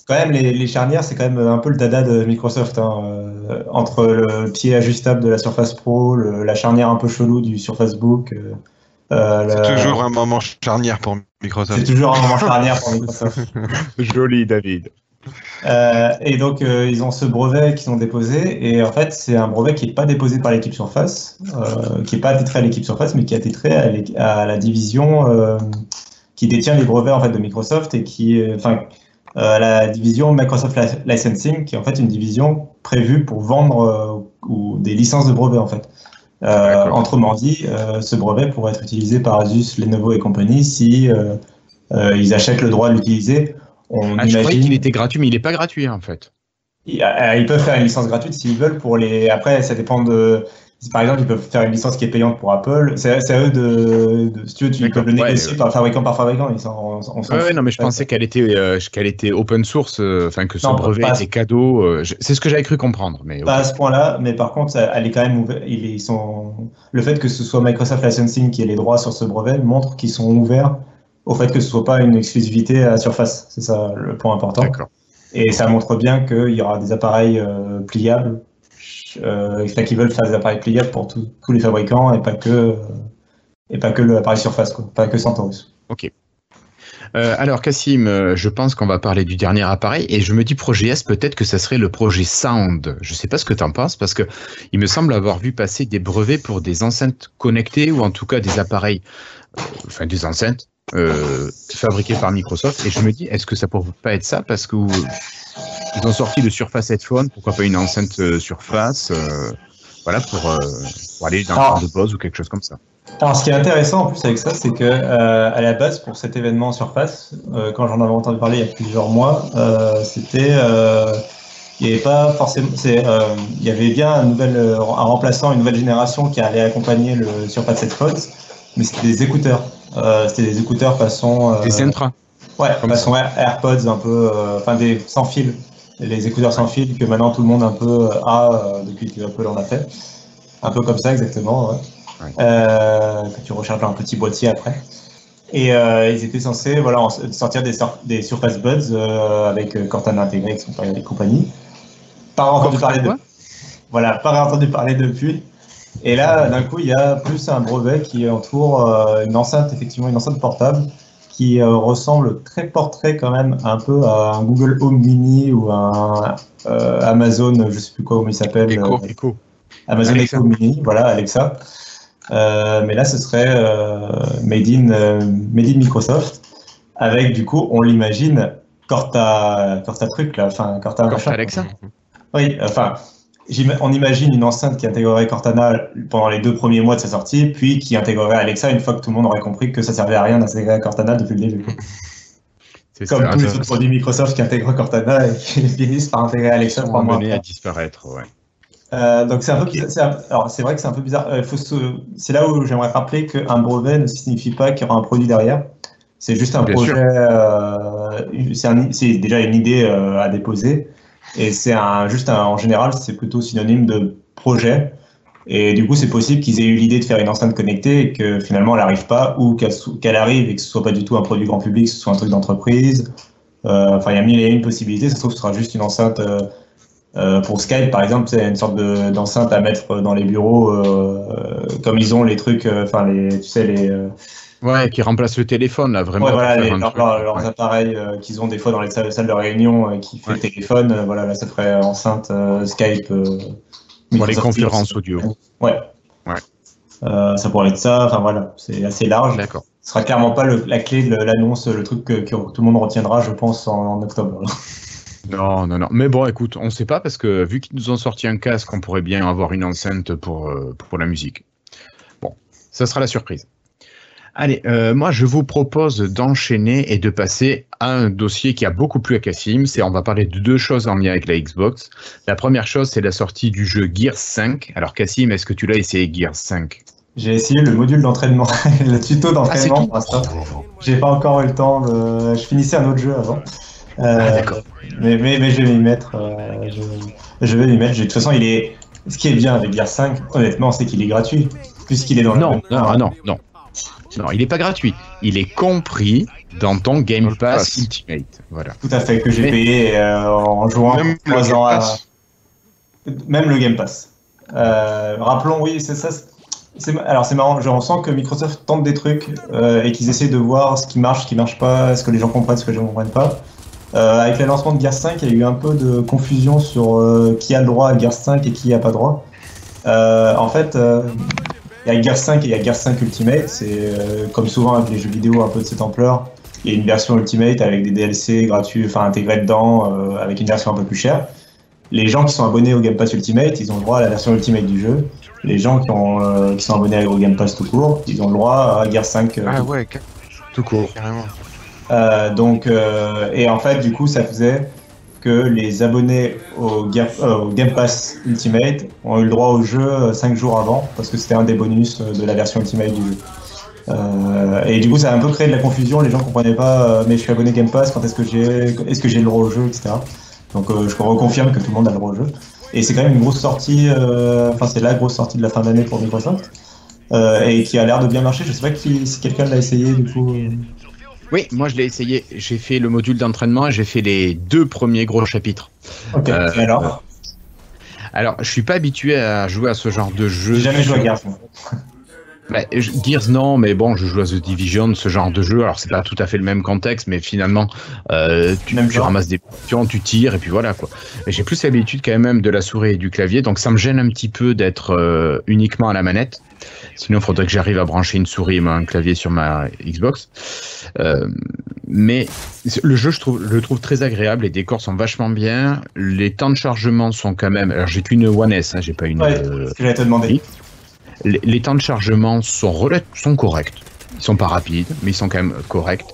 quand même, les, charnières, c'est quand même un peu le dada de Microsoft. Hein, euh, entre le pied ajustable de la Surface Pro, la charnière un peu chelou du Surface Book. c'est toujours un moment charnière pour Microsoft. C'est toujours un moment charnière pour Microsoft. Joli, David. Euh, et donc, euh, ils ont ce brevet qu'ils ont déposé. Et en fait, c'est un brevet qui n'est pas déposé par l'équipe Surface, euh, qui n'est pas attitré à l'équipe Surface, mais qui est attitré à, la division qui détient les brevets en fait, de Microsoft et qui, enfin, la division Microsoft Licensing, qui est en fait une division prévue pour vendre ou des licences de brevets en fait. autrement dit, ce brevet pourrait être utilisé par Asus, Lenovo et compagnie si ils achètent le droit de l'utiliser on ah, Je croyais qu'il était gratuit, mais il n'est pas gratuit en fait. Euh, ils peuvent faire une licence gratuite s'ils veulent. Pour les... Après, ça dépend de. Par exemple, ils peuvent faire une licence qui est payante pour Apple. C'est à eux de, Si tu veux, tu peux le négocier par fabricant par fabricant. Ils sont, ouais, non, mais je pensais qu'elle était, euh, qu'elle était open source, euh, enfin que ce brevet était cadeau. c'est ce que j'avais cru comprendre. Mais, pas à ce point-là, mais par contre, elle est quand même ouverte. Ils sont... Le fait que ce soit Microsoft Licensing qui ait les droits sur ce brevet montre qu'ils sont ouverts au fait que ce soit pas une exclusivité à surface. C'est ça le point important. Et ça montre bien qu'il y aura des appareils euh, pliables, euh, qui veulent faire des appareils pliables pour tous les fabricants et pas que et pas que l'appareil surface, quoi. pas que Centaurus. Ok. Euh, alors Cassim, euh, je pense qu'on va parler du dernier appareil et je me dis projet S, peut-être que ça serait le projet Sound. Je ne sais pas ce que tu en penses parce que il me semble avoir vu passer des brevets pour des enceintes connectées ou en tout cas des appareils, enfin des enceintes euh, fabriqué par Microsoft. Et je me dis, est-ce que ça pourrait pas être ça? Parce que ils ont sorti le Surface Headphone, pourquoi pas une enceinte euh, Surface euh, Voilà, pour, aller dans le de Bose ou quelque chose comme ça. Alors, ce qui est intéressant en plus avec ça, c'est que à la base, pour cet événement Surface, quand j'en avais entendu parler il y a plusieurs mois, c'était il n'y avait pas forcément, il y avait bien un nouvel, un remplaçant, une nouvelle génération qui allait accompagner le Surface Headphones, mais c'était des écouteurs. Euh, c'était des écouteurs façon. Euh, des Centra. Ouais, façon AirPods un peu, euh, enfin des sans fil, les écouteurs sans fil que maintenant tout le monde un peu a depuis que Apple en a fait. Un peu comme ça exactement, ouais. que tu recharges un petit boîtier après. Et ils étaient censés voilà, sortir des, des Surface Buds avec Cortana intégré et compagnie. Pas entendu parler de. Voilà, pas entendu parler depuis. Et là, d'un coup, il y a plus un brevet qui entoure euh, une enceinte, effectivement, une enceinte portable qui euh, ressemble très portrait quand même un peu à un Google Home Mini ou un euh, Amazon, je sais plus comment il s'appelle. Echo, Amazon Echo Mini, voilà, Alexa. mais là, ce serait made, in, made in Microsoft, avec du coup, on l'imagine, Corta, Corta truc là, enfin Corta, Corta Alexa. Oui, enfin, on imagine une enceinte qui intégrerait Cortana pendant les deux premiers mois de sa sortie, puis qui intégrerait Alexa une fois que tout le monde aurait compris que ça servait à rien d'intégrer Cortana depuis le début. Comme tous les autres produits Microsoft qui intègrent Cortana et qui finissent par intégrer Alexa pour mois. à disparaître, ouais. Euh, donc c'est un peu alors c'est vrai que c'est un peu bizarre. Euh, c'est là où j'aimerais rappeler qu'un brevet ne signifie pas qu'il y aura un produit derrière. C'est juste un projet. Euh, c'est déjà une idée à déposer et c'est un juste en général c'est plutôt synonyme de projet. Et du coup c'est possible qu'ils aient eu l'idée de faire une enceinte connectée et que finalement elle n'arrive pas ou qu'elle arrive et que ce soit pas du tout un produit grand public, que ce soit un truc d'entreprise. Enfin il y a mille et une possibilités. Ça se trouve ce sera juste une enceinte euh, pour Skype, par exemple, c'est une sorte d'enceinte à mettre dans les bureaux, euh, comme ils ont les trucs, euh, enfin les, tu sais les. Ouais, qui remplacent le téléphone là, vraiment. Ouais, voilà, leurs appareils qu'ils ont des fois dans les salles, de réunion qui fait le téléphone, voilà, là ça ferait enceinte Skype. pour les conférences audio. Ouais. Ouais. ça pourrait être ça, enfin voilà, c'est assez large. D'accord. Ce sera clairement pas le, la clé de l'annonce, le truc que, tout le monde retiendra, je pense, en, en octobre. Non, non, non. Mais bon, écoute, on ne sait pas parce que vu qu'ils nous ont sorti un casque, on pourrait bien avoir une enceinte pour, euh, pour la musique. Bon, ça sera la surprise. Allez, euh, moi je vous propose d'enchaîner et de passer à un dossier qui a beaucoup plu à Cassim. C'est on va parler de deux choses en lien avec la Xbox. La première chose, c'est la sortie du jeu Gears 5. Alors Cassim, est-ce que tu l'as essayé Gears 5 J'ai essayé le module d'entraînement, le tuto d'entraînement ah, J'ai pas encore eu le temps de. Je finissais un autre jeu avant. Euh, ah, d'accord. Mais, mais, mais, je vais m'y mettre. Euh, je, vais m'y mettre. De toute façon, il est. Ce qui est bien avec Gear 5, honnêtement, c'est qu'il est gratuit, puisqu'il est dans non, le. Non, non, non, non. il n'est pas gratuit. Il est compris dans ton Game Pass, Ultimate. Voilà. Tout à fait, que j'ai payé euh, en jouant Même 3 ans à. Même le Game Pass. rappelons, oui, c'est ça. Alors c'est marrant, on sent que Microsoft tente des trucs et qu'ils essaient de voir ce qui marche, ce qui marche pas, ce que les gens comprennent, ce que les gens comprennent pas. Euh, avec le lancement de Gears 5, il y a eu un peu de confusion sur euh, qui a le droit à Gears 5 et qui n'a pas droit. Euh, en fait, il y a Gears 5 et il y a Gears 5 Ultimate. C'est comme souvent avec les jeux vidéo un peu de cette ampleur. Il y a une version Ultimate avec des DLC gratuits, enfin intégrés dedans, avec une version un peu plus chère. Les gens qui sont abonnés au Game Pass Ultimate, ils ont le droit à la version Ultimate du jeu. Les gens qui, ont, qui sont abonnés au Game Pass tout court, ils ont le droit à Gears 5. ah ouais, tout court. Carrément. Euh, donc, euh, et en fait, du coup, ça faisait que les abonnés au, euh, Game Pass Ultimate ont eu le droit au jeu 5 jours avant, parce que c'était un des bonus de la version Ultimate du jeu. et du coup, ça a un peu créé de la confusion. Les gens comprenaient pas, mais je suis abonné Game Pass, quand est-ce que j'ai, est-ce que j'ai le droit au jeu, etc. Donc, je reconfirme que tout le monde a le droit au jeu. Et c'est quand même une grosse sortie. Enfin, c'est la grosse sortie de la fin d'année pour Microsoft, et qui a l'air de bien marcher. Je sais pas si quelqu'un l'a essayé du coup. Oui, moi je l'ai essayé. J'ai fait le module d'entraînement et j'ai fait les deux premiers gros chapitres. Ok, euh, alors euh, Alors, je suis pas habitué à jouer à ce genre de jeu. J'ai jamais joué à Gears. Bah, Gears non, mais bon, je joue à The Division, ce genre de jeu. Alors c'est pas tout à fait le même contexte, mais finalement, euh, tu, tu ramasses des pions, tu tires et puis voilà quoi. J'ai plus l'habitude quand même de la souris et du clavier, donc ça me gêne un petit peu d'être uniquement à la manette. Sinon, il faudrait que j'arrive à brancher une souris et un clavier sur ma Xbox. Euh, mais le jeu, je, trouve, le trouve très agréable. Les décors sont vachement bien. Les temps de chargement sont quand même. Alors, j'ai qu'une One S, hein, j'ai pas une. Ouais, euh, ce que j'allais te demander. Les, temps de chargement sont, sont corrects. Ils sont pas rapides, mais ils sont quand même corrects.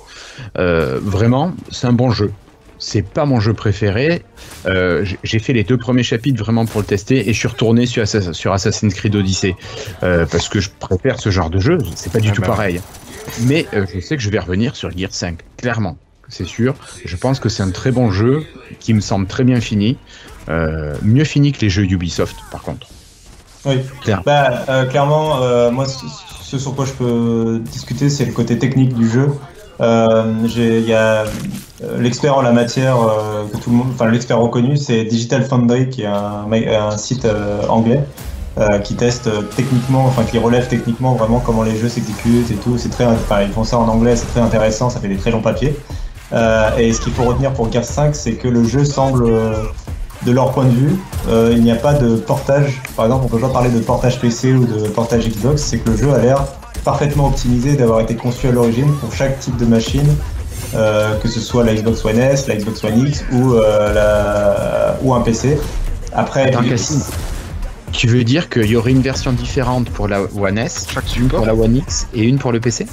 Euh, vraiment, c'est un bon jeu c'est pas mon jeu préféré. Euh, j'ai fait les deux premiers chapitres vraiment pour le tester et je suis retourné sur, Assassin's Creed Odyssey euh, parce que je préfère ce genre de jeu. C'est pas du ah tout bah. pareil. Mais euh, je sais que je vais revenir sur Gear 5, clairement, c'est sûr. Je pense que c'est un très bon jeu qui me semble très bien fini. mieux fini que les jeux Ubisoft, par contre. Oui, bah, clairement, moi, ce sur quoi je peux discuter, c'est le côté technique du jeu. Euh, il y a euh, l'expert en la matière euh, que tout le monde, enfin l'expert reconnu, c'est Digital Foundry qui est un, un site anglais qui teste techniquement, enfin qui relève techniquement vraiment comment les jeux s'exécutent et tout. C'est très, enfin, ils font ça en anglais, c'est très intéressant, ça fait des très longs papiers. et ce qu'il faut retenir pour Gears 5, c'est que le jeu semble, de leur point de vue, il n'y a pas de portage. Par exemple, on peut pas parler de portage PC ou de portage Xbox, c'est que le jeu a l'air parfaitement optimisé, d'avoir été conçu à l'origine pour chaque type de machine, euh, que ce soit la Xbox One S, la Xbox One X ou, euh, la, ou un PC, Après, Attends, tu veux dire qu'il y aurait une version différente pour la One S, une pour la One X et une pour le PC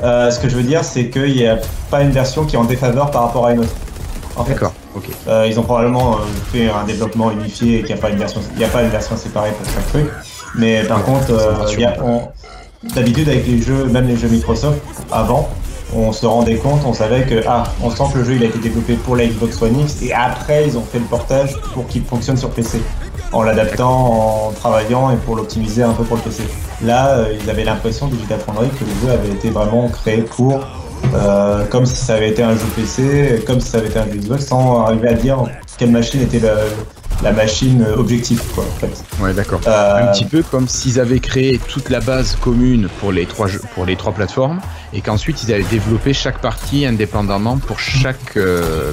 euh, ce que je veux dire, c'est qu'il n'y a pas une version qui est en défaveur par rapport à une autre. En fait, D'accord, ok. euh, ils ont probablement euh, fait un développement unifié et qu'il n'y a pas une version, il y a pas une version séparée pour chaque truc. Mais par contre, euh, d'habitude avec les jeux, même les jeux Microsoft, avant, on se rendait compte, on savait que ah, on sent que le jeu il a été développé pour la Xbox One X et après ils ont fait le portage pour qu'il fonctionne sur PC, en l'adaptant, en travaillant et pour l'optimiser un peu pour le PC. Là, euh, ils avaient l'impression Digital Foundry que le jeu avait été vraiment créé pour euh, comme si ça avait été un jeu PC, comme si ça avait été un jeu Xbox, sans arriver à dire quelle machine était la, la machine objective, quoi, en fait. Ouais, d'accord. Euh, Un petit peu comme s'ils avaient créé toute la base commune pour les trois jeux, pour les trois plateformes et qu'ensuite ils avaient développé chaque partie indépendamment pour chaque euh,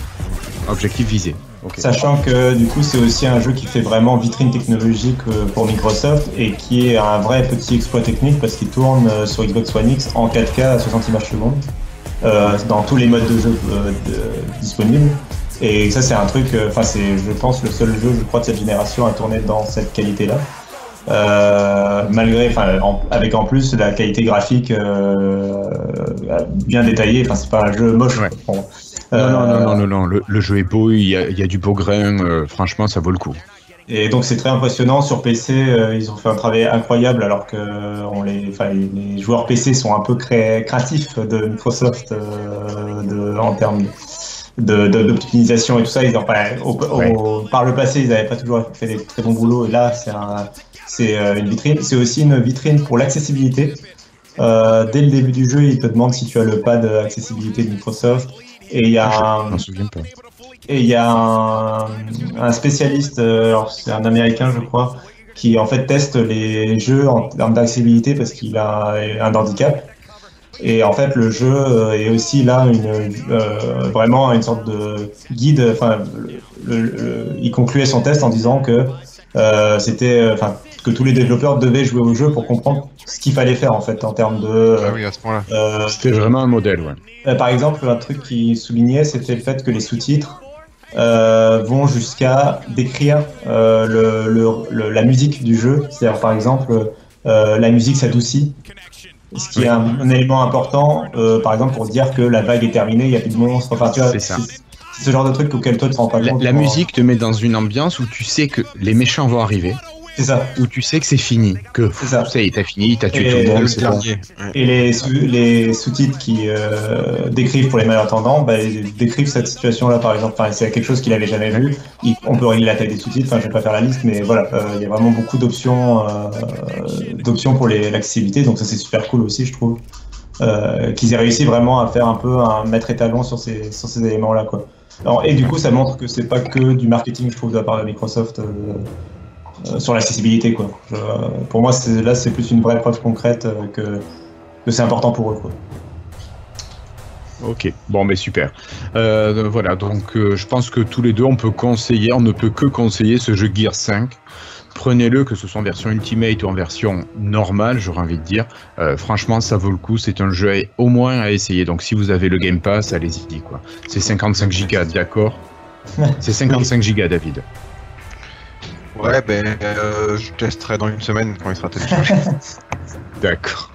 objectif visé. Sachant que du coup c'est aussi un jeu qui fait vraiment vitrine technologique euh, pour Microsoft et qui est un vrai petit exploit technique parce qu'il tourne euh, sur Xbox One X en 4K à 60 images secondes euh, dans tous les modes de jeu euh, de- disponibles. Et ça c'est un truc, euh, enfin c'est je pense le seul jeu je crois de cette génération à tourner dans cette qualité-là. Euh, malgré, enfin, en- avec en plus la qualité graphique euh, bien détaillée. Enfin, c'est pas un jeu moche. Ouais. Bon. Non, Euh, non, non, non, non, non, Le, le jeu est beau, il y a, il y a du beau grain, euh, franchement, ça vaut le coup. Et donc c'est très impressionnant sur PC. euh, ils ont fait un travail incroyable alors que euh, on les, enfin, les, les joueurs PC sont un peu cré- créatifs de Microsoft euh, de, en termes de- de- d'optimisation et tout ça. Ils ont, pas- au- au- Ouais. par le passé, ils n'avaient pas toujours fait des très bons boulots. Et là, c'est un, c'est euh, une vitrine. C'est aussi une vitrine pour l'accessibilité. Euh, dès le début du jeu, il te demande si tu as le pad accessibilité de Microsoft. Et il y a Ah, Je un, m'en souviens pas. Et il y a un, un spécialiste, euh, alors c'est un américain je crois, qui en fait teste les jeux en termes d'accessibilité parce qu'il a un handicap. Et en fait le jeu euh, est aussi là une, euh, vraiment une sorte de guide. Enfin, le- le- il concluait son test en disant que euh, c'était, enfin, que tous les développeurs devaient jouer au jeu pour comprendre ce qu'il fallait faire en fait en termes de. Ah oui, à ce point-là. euh, C'était vraiment un modèle, ouais. euh, Par exemple, un truc qui soulignait, c'était le fait que les sous-titres euh, vont jusqu'à décrire euh, le, le- le- la musique du jeu. C'est-à-dire, par exemple, euh, la musique s'adoucit, ce qui est un, un élément important, par exemple, pour dire que la vague est terminée, il n'y a plus de monstres. Enfin, tu vois, C'est ça. c'est ce genre de truc auquel toi tu te rends pas compte. la musique te met dans une ambiance où tu sais que les méchants vont arriver, C'est ça. où tu sais que c'est fini, que C'est ça. y t'as fini, t'as tué Et tout le monde, c'est dernier. Et les, sous- les sous-titres qui euh, décrivent pour les malentendants, bah, ils décrivent cette situation-là, par exemple. Enfin, c'est quelque chose qu'il avait jamais vu. Il- on peut régler la taille des sous-titres. Enfin, je vais pas faire la liste, mais voilà, euh, il y a vraiment beaucoup d'options, euh, d'options pour les- l'accessibilité. Donc ça, c'est super cool aussi, je trouve. Euh, qu'ils aient réussi vraiment à faire un peu un maître étalon sur ces, sur ces éléments-là, quoi. Alors, et du coup, ça montre que c'est pas que du marketing, je trouve, de la part de Microsoft. Euh, euh, sur l'accessibilité quoi. Je- pour moi c'est là c'est plus une vraie preuve concrète euh, que, que c'est important pour eux quoi. Ok, bon, mais super. Euh, voilà, donc euh, je pense que tous les deux, on peut conseiller, on ne peut que conseiller ce jeu Gear 5. Prenez-le, que ce soit en version Ultimate ou en version normale, j'aurais envie de dire. Euh, franchement, ça vaut le coup. C'est un jeu à- au moins à essayer. Donc, si vous avez le Game Pass, allez-y, quoi. C'est 55 gigas, d'accord? C'est 55 gigas, David. Ouais, ben, euh, je testerai dans une semaine quand il sera téléchargé. D'accord.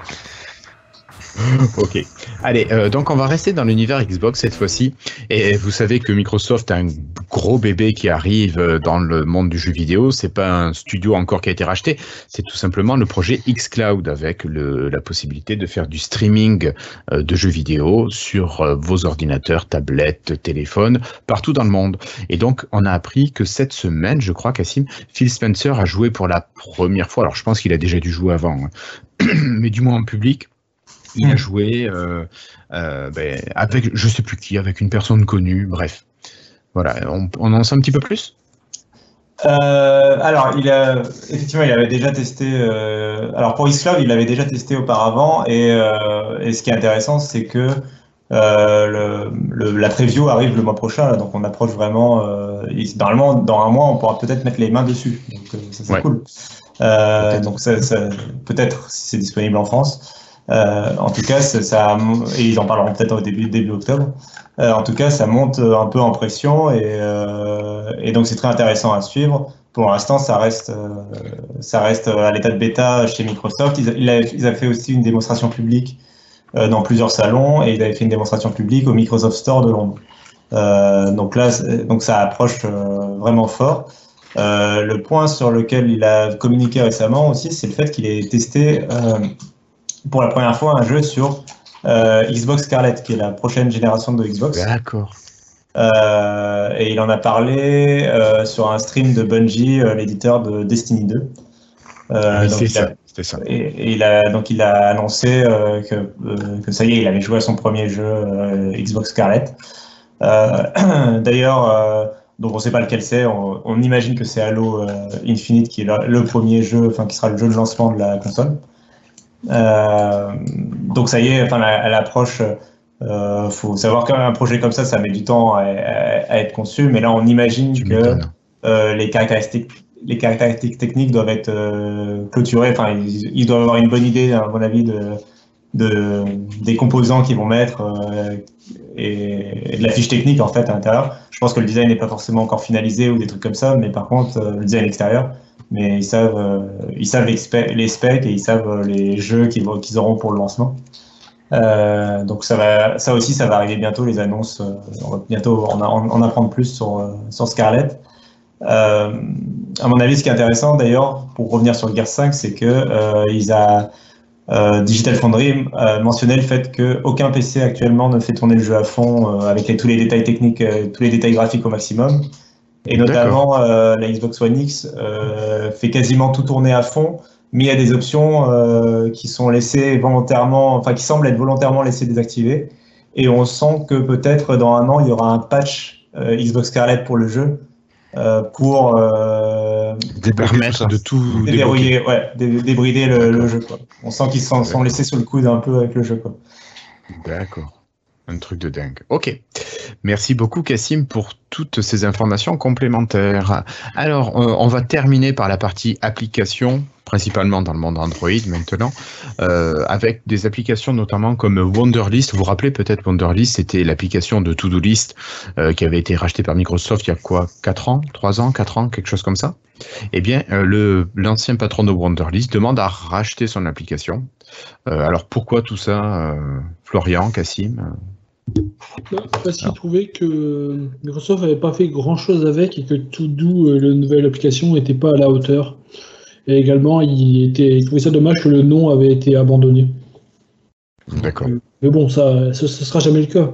ok. Allez, euh, donc on va rester dans l'univers Xbox cette fois-ci. Et vous savez que Microsoft a un gros bébé qui arrive euh, dans le monde du jeu vidéo. C'est pas un studio encore qui a été racheté. C'est tout simplement le projet xCloud avec le, la possibilité de faire du streaming euh, de jeux vidéo sur euh, vos ordinateurs, tablettes, téléphones, partout dans le monde. Et donc, on a appris que cette semaine, je crois, Cassim, Phil Spencer a joué pour la première fois. Alors, je pense qu'il a déjà dû jouer avant, hein. mais du moins en public. Il a Mm. joué euh, euh, ben, avec, je sais plus qui, avec une personne connue. Bref, voilà. On, on en sait un petit peu plus? Euh, alors il a effectivement il avait déjà testé euh, alors pour xCloud il l'avait déjà testé auparavant et, euh, et ce qui est intéressant c'est que euh, le, le- la preview arrive le mois prochain là, donc on approche vraiment euh, normalement dans un mois on pourra peut-être mettre les mains dessus donc euh, ça c'est Ouais. cool Euh, donc ça, ça- peut-être si c'est disponible en France Euh, en tout cas ça, et ils en parleront peut-être au début octobre Euh, en tout cas, ça monte un peu en pression et, euh, donc c'est très intéressant à suivre. pour l'instant, ça reste, ça reste à l'état de bêta chez Microsoft. Ils, ils, avaient fait aussi une démonstration publique dans plusieurs salons et ils avaient fait une démonstration publique au Microsoft Store de Londres. donc là, donc ça approche vraiment fort. le point sur lequel il a communiqué récemment aussi, c'est le fait qu'il ait testé pour la première fois un jeu sur euh, Xbox Scarlett, qui est la prochaine génération de Xbox. D'accord. Euh, et il en a parlé euh, sur un stream de Bungie, l'éditeur de Destiny 2. Ah c'est ça. ça. Et, il a donc il a annoncé que, que, ça y est, il avait joué à son premier jeu Xbox Scarlett. D'ailleurs, donc on ne sait pas lequel c'est. On, imagine que c'est Halo Infinite qui est le, le premier jeu, enfin qui sera le jeu de lancement de la console. Euh, donc ça y est, enfin, elle approche. Euh, faut savoir qu'un projet comme ça, ça met du temps à, être conçu, mais là on imagine que euh, les caractéristiques les caractéristiques techniques doivent être euh, clôturées. Enfin, ils, doivent avoir une bonne idée, à mon avis, de, de des composants qu'ils vont mettre euh, et, de la fiche technique en fait à l'intérieur. Je pense que le design n'est pas forcément encore finalisé ou des trucs comme ça, mais par contre, euh, le design extérieur, mais ils savent, euh, ils savent les, specs, et ils savent euh, les jeux qu'ils auront pour le lancement. Euh, donc ça va, ça aussi, ça va arriver bientôt les annonces. on va bientôt en, en, apprendre plus sur sur Scarlett. à mon avis, ce qui est intéressant d'ailleurs, pour revenir sur Gear 5, c'est que ils a Digital Foundry mentionnait le fait qu'aucun PC actuellement ne fait tourner le jeu à fond avec tous les détails techniques, tous les détails graphiques au maximum. Et notamment, euh, la Xbox One X euh, fait quasiment tout tourner à fond, mais il y a des options euh, qui sont laissées volontairement, enfin qui semblent être volontairement laissées désactivées. Et on sent que peut-être dans un an, il y aura un patch Xbox Scarlett pour le jeu pour permettre de tout déverrouiller, ouais, débrider le, le, jeu. Quoi. On sent qu'ils sont laissés sur le coude un peu avec le jeu. D'accord. Un truc de dingue. Ok. Merci beaucoup, Cassim, pour toutes ces informations complémentaires. Alors, euh, on va terminer par la partie application, principalement dans le monde Android maintenant, euh, avec des applications notamment comme Wonderlist. Vous vous rappelez peut-être Wonderlist, c'était l'application de To-Do List euh, qui avait été rachetée par Microsoft il y a quoi 4 ans 3 ans 4 ans Quelque chose comme ça Eh bien, l'ancien patron de Wonderlist demande à racheter son application. alors, pourquoi tout ça Florian, Cassim parce qu'il trouvait que Microsoft n'avait pas fait grand chose avec et que tout doux, euh, la nouvelle application, n'était pas à la hauteur. Et également, il, était, trouvait ça dommage que le nom avait été abandonné. D'accord. Euh, mais bon, ça, ce ne sera jamais le cas.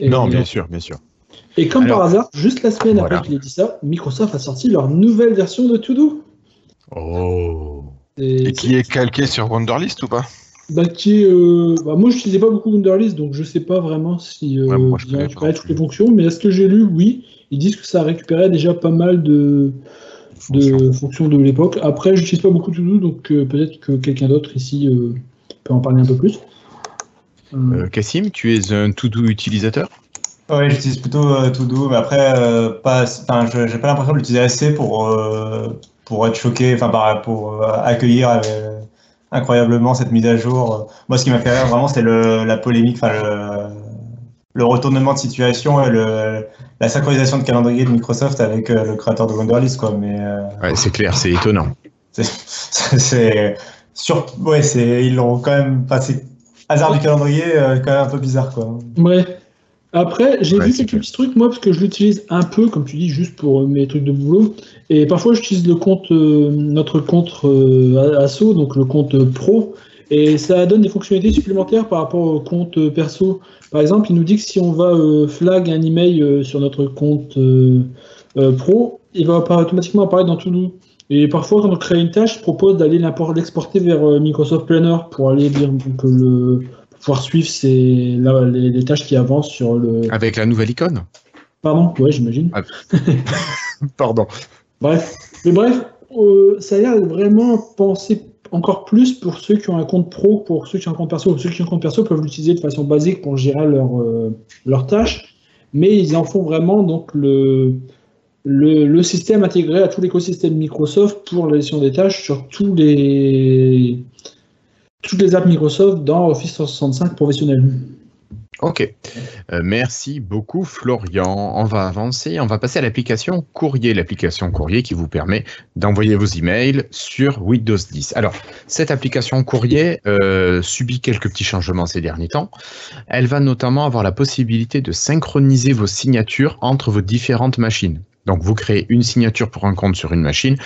non, bien sûr, bien sûr. Et comme par hasard, juste la semaine après qu'il ait dit ça, Microsoft a sorti leur nouvelle version de To Oh. Et, qui est calqué sur Wonderlist ou pas? Bah, qui euh, bah, moi, je n'utilisais pas beaucoup Wunderlist, donc je ne sais pas vraiment si euh, ont récupéré toutes les fonctions. Mais est-ce que j'ai lu? Oui. Ils disent que ça récupérait déjà pas mal de, de fonctions de l'époque. Après, je n'utilise pas beaucoup To-Do, donc euh, peut-être que quelqu'un d'autre ici peut en parler un peu plus. Cassim, tu es un To-Do utilisateur? Oui, j'utilise plutôt To-Do, mais après, pas, je n'ai pas l'impression de l'utiliser assez pour, pour être choqué, enfin, pour accueillir incroyablement cette mise à jour. Moi, ce qui m'a fait rire vraiment, c'était la polémique, enfin le, retournement de situation et le, la synchronisation de calendrier de Microsoft avec euh, le créateur de Wonderlist, quoi. Mais euh, ouais, c'est clair, c'est étonnant. C'est sur, ouais, c'est ils l'ont quand même passé hasard du calendrier, euh, quand même un peu bizarre, quoi. Ouais. Après, j'ai vu quelques petits trucs, moi, parce que je l'utilise un peu, comme tu dis, juste pour mes trucs de boulot. Et parfois, j'utilise le compte, euh, notre compte euh, ASSO, donc le compte pro, et ça donne des fonctionnalités supplémentaires par rapport au compte perso. Par exemple, il nous dit que si on va euh, flag un email sur notre compte pro, il va automatiquement apparaître dans Todo. Et parfois, quand on crée une tâche, je propose d'aller l'exporter vers Microsoft Planner pour aller dire que le pouvoir suivre ces, les, tâches qui avancent sur le. Avec la nouvelle icône? Pardon, ouais, j'imagine. Ah. Pardon. Bref, mais bref, euh, ça a l'air vraiment penser encore plus pour ceux qui ont un compte pro, pour ceux qui ont un compte perso. Ceux qui ont un compte perso peuvent l'utiliser de façon basique pour gérer euh, leurs tâches, mais ils en font vraiment donc le, le, le système intégré à tout l'écosystème Microsoft pour la gestion des tâches sur tous les, toutes les apps Microsoft dans Office 365 professionnel. Ok. Euh, merci beaucoup, Florian. On va avancer. On va passer à l'application Courrier. L'application Courrier qui vous permet d'envoyer vos emails sur Windows 10. Alors, cette application Courrier euh, subit quelques petits changements ces derniers temps. Elle va notamment avoir la possibilité de synchroniser vos signatures entre vos différentes machines. Donc, vous créez une signature pour un compte sur une machine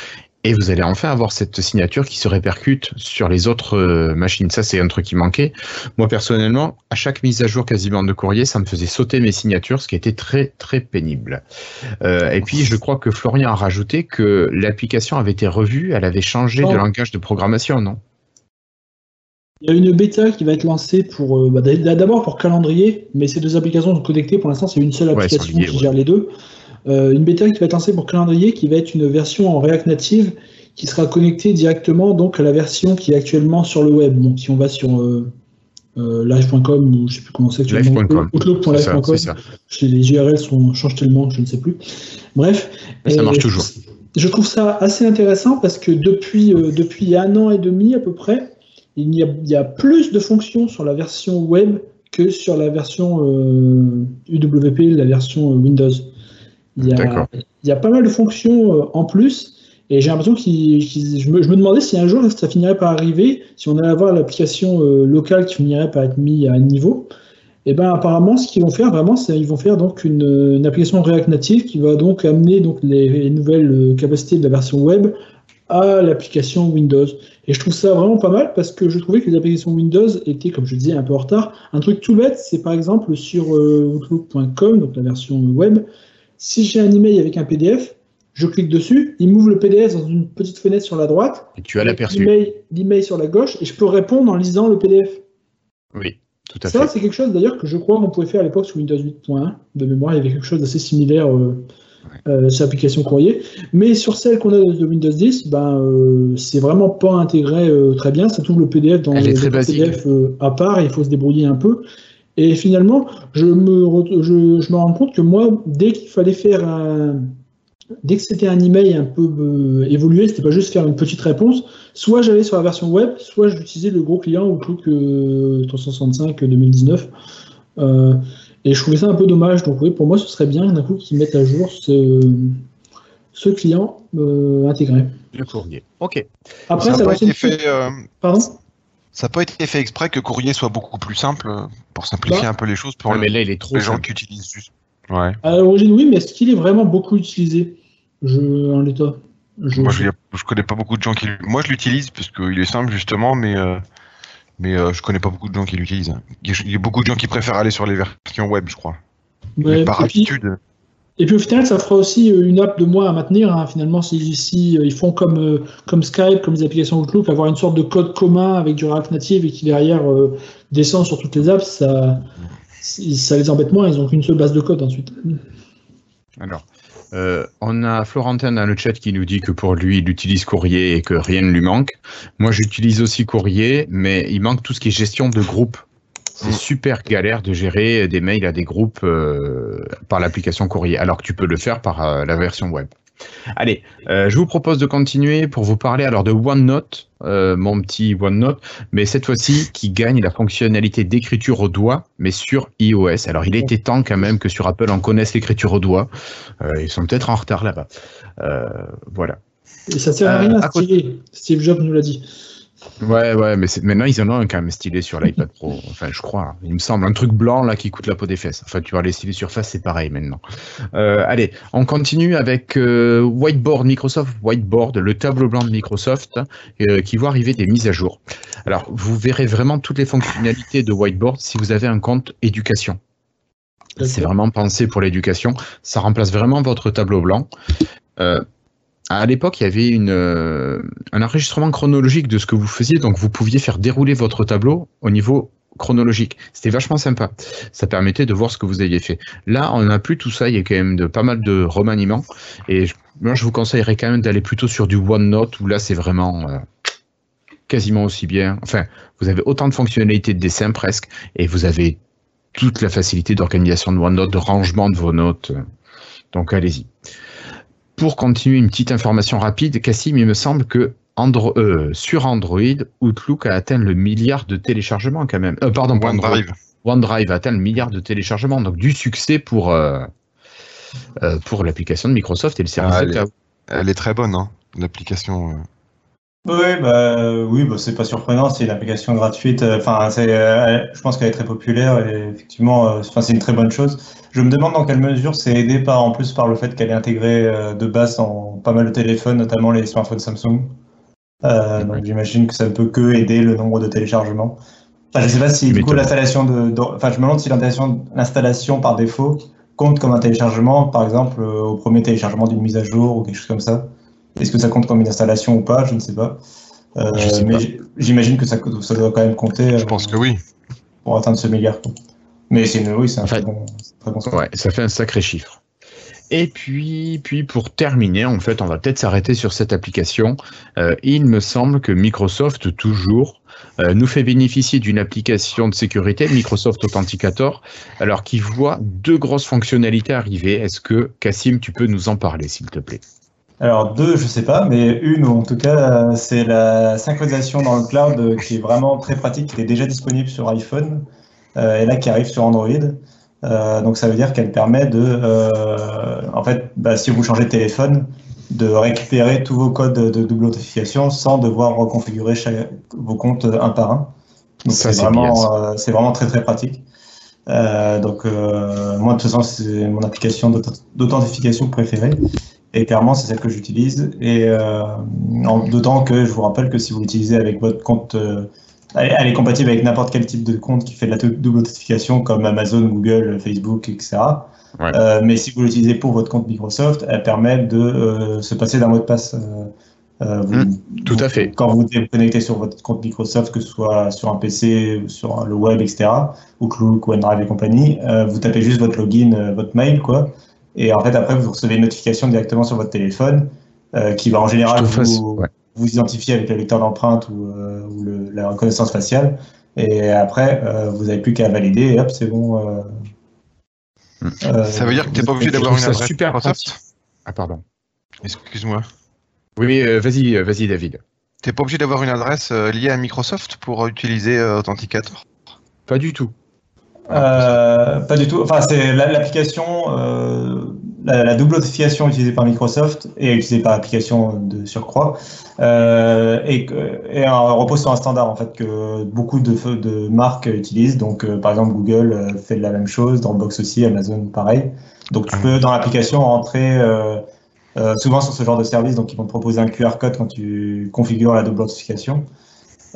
et vous allez enfin avoir cette signature qui se répercute sur les autres euh, machines. Ça, c'est un truc qui manquait. Moi, personnellement, à chaque mise à jour quasiment de courrier, ça me faisait sauter mes signatures, ce qui était très, très pénible. Euh, et puis, je crois que Florian a rajouté que l'application avait été revue, elle avait changé de langage de programmation, non? Il y a une bêta qui va être lancée pour euh, bah, d'abord pour calendrier, mais ces deux applications sont connectées. Pour l'instant, c'est une seule application qui gère les deux. Euh, une bêta qui va être lancée pour calendrier, qui va être une version en React Native, qui sera connectée directement donc à la version qui est actuellement sur le web. Donc si on va sur euh, euh live.com ou je sais plus comment c'est actuellement, outlook.live.com, les URL sont, changent tellement que je ne sais plus. Bref. ça marche toujours. Je trouve ça assez intéressant parce que depuis, euh, depuis un an et demi à peu près, il y, a, il y a plus de fonctions sur la version web que sur la version UWP, la version Windows. Il y, a, pas mal de fonctions euh, en plus. Et j'ai l'impression que je, me, demandais si un jour ça finirait par arriver, si on allait avoir l'application euh, locale qui finirait par être mise à niveau. Et ben apparemment, ce qu'ils vont faire vraiment, c'est qu'ils vont faire donc une, application React Native qui va donc amener donc les, nouvelles euh, capacités de la version web à l'application Windows. Et je trouve ça vraiment pas mal parce que je trouvais que les applications Windows étaient, comme je disais, un peu en retard. Un truc tout bête, c'est par exemple sur Outlook.com, donc la version web, si j'ai un email avec un PDF, je clique dessus, il m'ouvre le PDF dans une petite fenêtre sur la droite. Et tu as l'aperçu. L'email sur la gauche, et je peux répondre en lisant le PDF. Oui, tout à fait. Ça, c'est quelque chose d'ailleurs que je crois qu'on pouvait faire à l'époque sur Windows 8.1. De mémoire, il y avait quelque chose d'assez similaire euh, euh, sur l'application courrier. Mais sur celle qu'on a de Windows 10, ben, euh, c'est vraiment pas intégré très bien. Ça trouve le PDF dans le PDF à part, il faut se débrouiller un peu. Et finalement, je me, je, je me rends compte que moi, dès qu'il fallait faire un. Dès que c'était un email un peu euh, évolué, c'était pas juste faire une petite réponse, soit j'allais sur la version web, soit j'utilisais le gros client Outlook euh, 365 2019. Euh, et je trouvais ça un peu dommage. Donc oui, pour moi, ce serait bien d'un coup qu'ils mettent à jour ce, ce client euh, intégré. Le courrier. Ok. Après, ça, va été fait. Pardon? Ça n'a pas été fait exprès que Courrier soit beaucoup plus simple pour simplifier bah. un peu les choses pour mais là, il est trop les gens qui utilisent juste. Ouais. À l'origine, oui, mais est-ce qu'il est vraiment beaucoup utilisé? Je, en l'état Moi, je, je connais pas beaucoup de gens qui. Moi, je l'utilise parce qu'il est simple, justement, mais, euh, mais euh, je connais pas beaucoup de gens qui l'utilisent. Il y a beaucoup de gens qui préfèrent aller sur les versions web, je crois. mais par habitude. Et puis au final, ça fera aussi euh, une app de moins à maintenir. Hein. Finalement, si, si, euh, ils font comme, euh, comme Skype, comme les applications Outlook, avoir une sorte de code commun avec du React Native et qui derrière descend sur toutes les apps, ça, ça les embête moins. Ils n'ont qu'une seule base de code ensuite. Alors, on a Florentin dans le chat qui nous dit que pour lui, il utilise Courrier et que rien ne lui manque. Moi, j'utilise aussi Courrier, mais il manque tout ce qui est gestion de groupe. C'est mm. super galère de gérer des mails à des groupes euh, par l'application courrier, alors que tu peux le faire par euh, la version web. Allez, euh, je vous propose de continuer pour vous parler alors de OneNote, mon petit OneNote, mais cette fois-ci qui gagne la fonctionnalité d'écriture au doigt, mais sur iOS. Alors il était temps quand même que sur Apple on connaisse l'écriture au doigt. ils sont peut-être en retard là-bas. voilà. Et ça sert à rien à Steve Jobs nous l'a dit. Ouais, ouais, mais maintenant ils en ont un quand même stylé sur l'iPad Pro. Enfin, je crois. Il me semble un truc blanc là qui coûte la peau des fesses. Enfin, tu vois, les stylés surface, c'est pareil maintenant. Euh, allez, on continue avec euh, Whiteboard Microsoft Whiteboard, le tableau blanc de Microsoft euh, qui voit arriver des mises à jour. Alors, vous verrez vraiment toutes les fonctionnalités de Whiteboard si vous avez un compte éducation. C'est vraiment pensé pour l'éducation. Ça remplace vraiment votre tableau blanc. À l'époque, il y avait une, euh, un enregistrement chronologique de ce que vous faisiez, donc vous pouviez faire dérouler votre tableau au niveau chronologique. C'était vachement sympa. Ça permettait de voir ce que vous aviez fait. Là, on n'a plus tout ça. Il y a quand même pas mal de remaniements. Et moi, je vous conseillerais quand même d'aller plutôt sur du OneNote où là, c'est vraiment euh, quasiment aussi bien. Enfin, vous avez autant de fonctionnalités de dessin presque, et vous avez toute la facilité d'organisation de OneNote, de rangement de vos notes. Donc, allez-y pour continuer une petite information rapide, Cassim, il me semble que euh, sur Android, Outlook a atteint le milliard de téléchargements quand même. Euh, pardon, OneDrive. OneDrive atteint le milliard de téléchargements, donc du succès pour, euh, pour l'application de Microsoft et le service Ah, de elle, est, elle est très bonne, hein, l'application. Oui, bah, oui, bah, c'est pas surprenant, c'est une application gratuite. euh, Enfin, c'est, euh, je pense qu'elle est très populaire et effectivement, euh, c'est une très bonne chose. Je me demande dans quelle mesure c'est aidé par, en plus par le fait qu'elle est intégrée euh, de base dans pas mal de téléphones, notamment les smartphones Samsung. Donc j'imagine que ça ne peut que aider le nombre de téléchargements. Enfin, je sais pas si du coup l'installation de, de- enfin, je me demande si l'installation, l'installation par défaut compte comme un téléchargement, par exemple au premier téléchargement d'une mise à jour ou quelque chose comme ça. Est-ce que ça compte comme une installation ou pas? Je ne sais pas. Euh, sais mais j'imagine que ça, ça doit quand même compter Je euh, pense que oui. pour atteindre ce milliard. Mais c'est une, oui, c'est un Enfin, très bon, très. Ouais, ça fait un sacré chiffre. Et puis, puis pour terminer, en fait, on va peut-être s'arrêter sur cette application. Euh, il me semble que Microsoft, toujours, euh, nous fait bénéficier d'une application de sécurité, Microsoft Authenticator, alors qui voit deux grosses fonctionnalités arriver. Est-ce que, Cassim, tu peux nous en parler, s'il te plaît? Alors deux, je sais pas, mais une en tout cas, c'est la synchronisation dans le cloud qui est vraiment très pratique, qui est déjà disponible sur iPhone euh, et là qui arrive sur Android. Euh, donc ça veut dire qu'elle permet de, euh, en fait, bah, si vous changez de téléphone, de récupérer tous vos codes de double authentification sans devoir reconfigurer chaque- vos comptes un par un. Donc c'est vraiment, c'est vraiment très très pratique. Euh, donc euh, moi de toute façon c'est mon application d'authent- d'authentification préférée. Et clairement, c'est celle que j'utilise. Et euh, en- d'autant que je vous rappelle que si vous l'utilisez avec votre compte, euh, elle, est compatible avec n'importe quel type de compte qui fait de la double authentification, comme Amazon, Google, Facebook, etc. Ouais. Euh, mais si vous l'utilisez pour votre compte Microsoft, elle permet de euh, se passer d'un mot de passe. euh, euh, vous- Mm, tout à vous- fait. Quand vous vous connectez sur votre compte Microsoft, que ce soit sur un PC, ou sur le web, etc., Outlook, OneDrive et compagnie, vous tapez juste votre login, votre mail, quoi. Et en fait, après, vous recevez une notification directement sur votre téléphone euh, qui va en général vous, ouais. vous identifier avec le lecteur d'empreinte ou, euh, ou le- la reconnaissance faciale. Et après, euh, vous n'avez plus qu'à valider et hop, c'est bon. euh, Hmm. euh, Ça veut dire que t'es pas obligé d'avoir une adresse super Microsoft. Ah, pardon. Excuse-moi. Oui, vas-y, vas-y, David. T'es pas obligé d'avoir une adresse liée à Microsoft pour utiliser Authenticator? Pas du tout. Euh, pas du tout. Enfin, c'est la- l'application, euh, la, la double authentification utilisée par Microsoft et utilisée par l'application de surcroît, euh, et, et repose sur un standard en fait que beaucoup de, de marques utilisent. Donc, euh, par exemple, Google euh, fait de la même chose, Dropbox aussi, Amazon pareil. Donc, tu peux dans l'application rentrer souvent sur ce genre de service. Donc, ils vont te proposer un QR code quand tu configures la double authentification.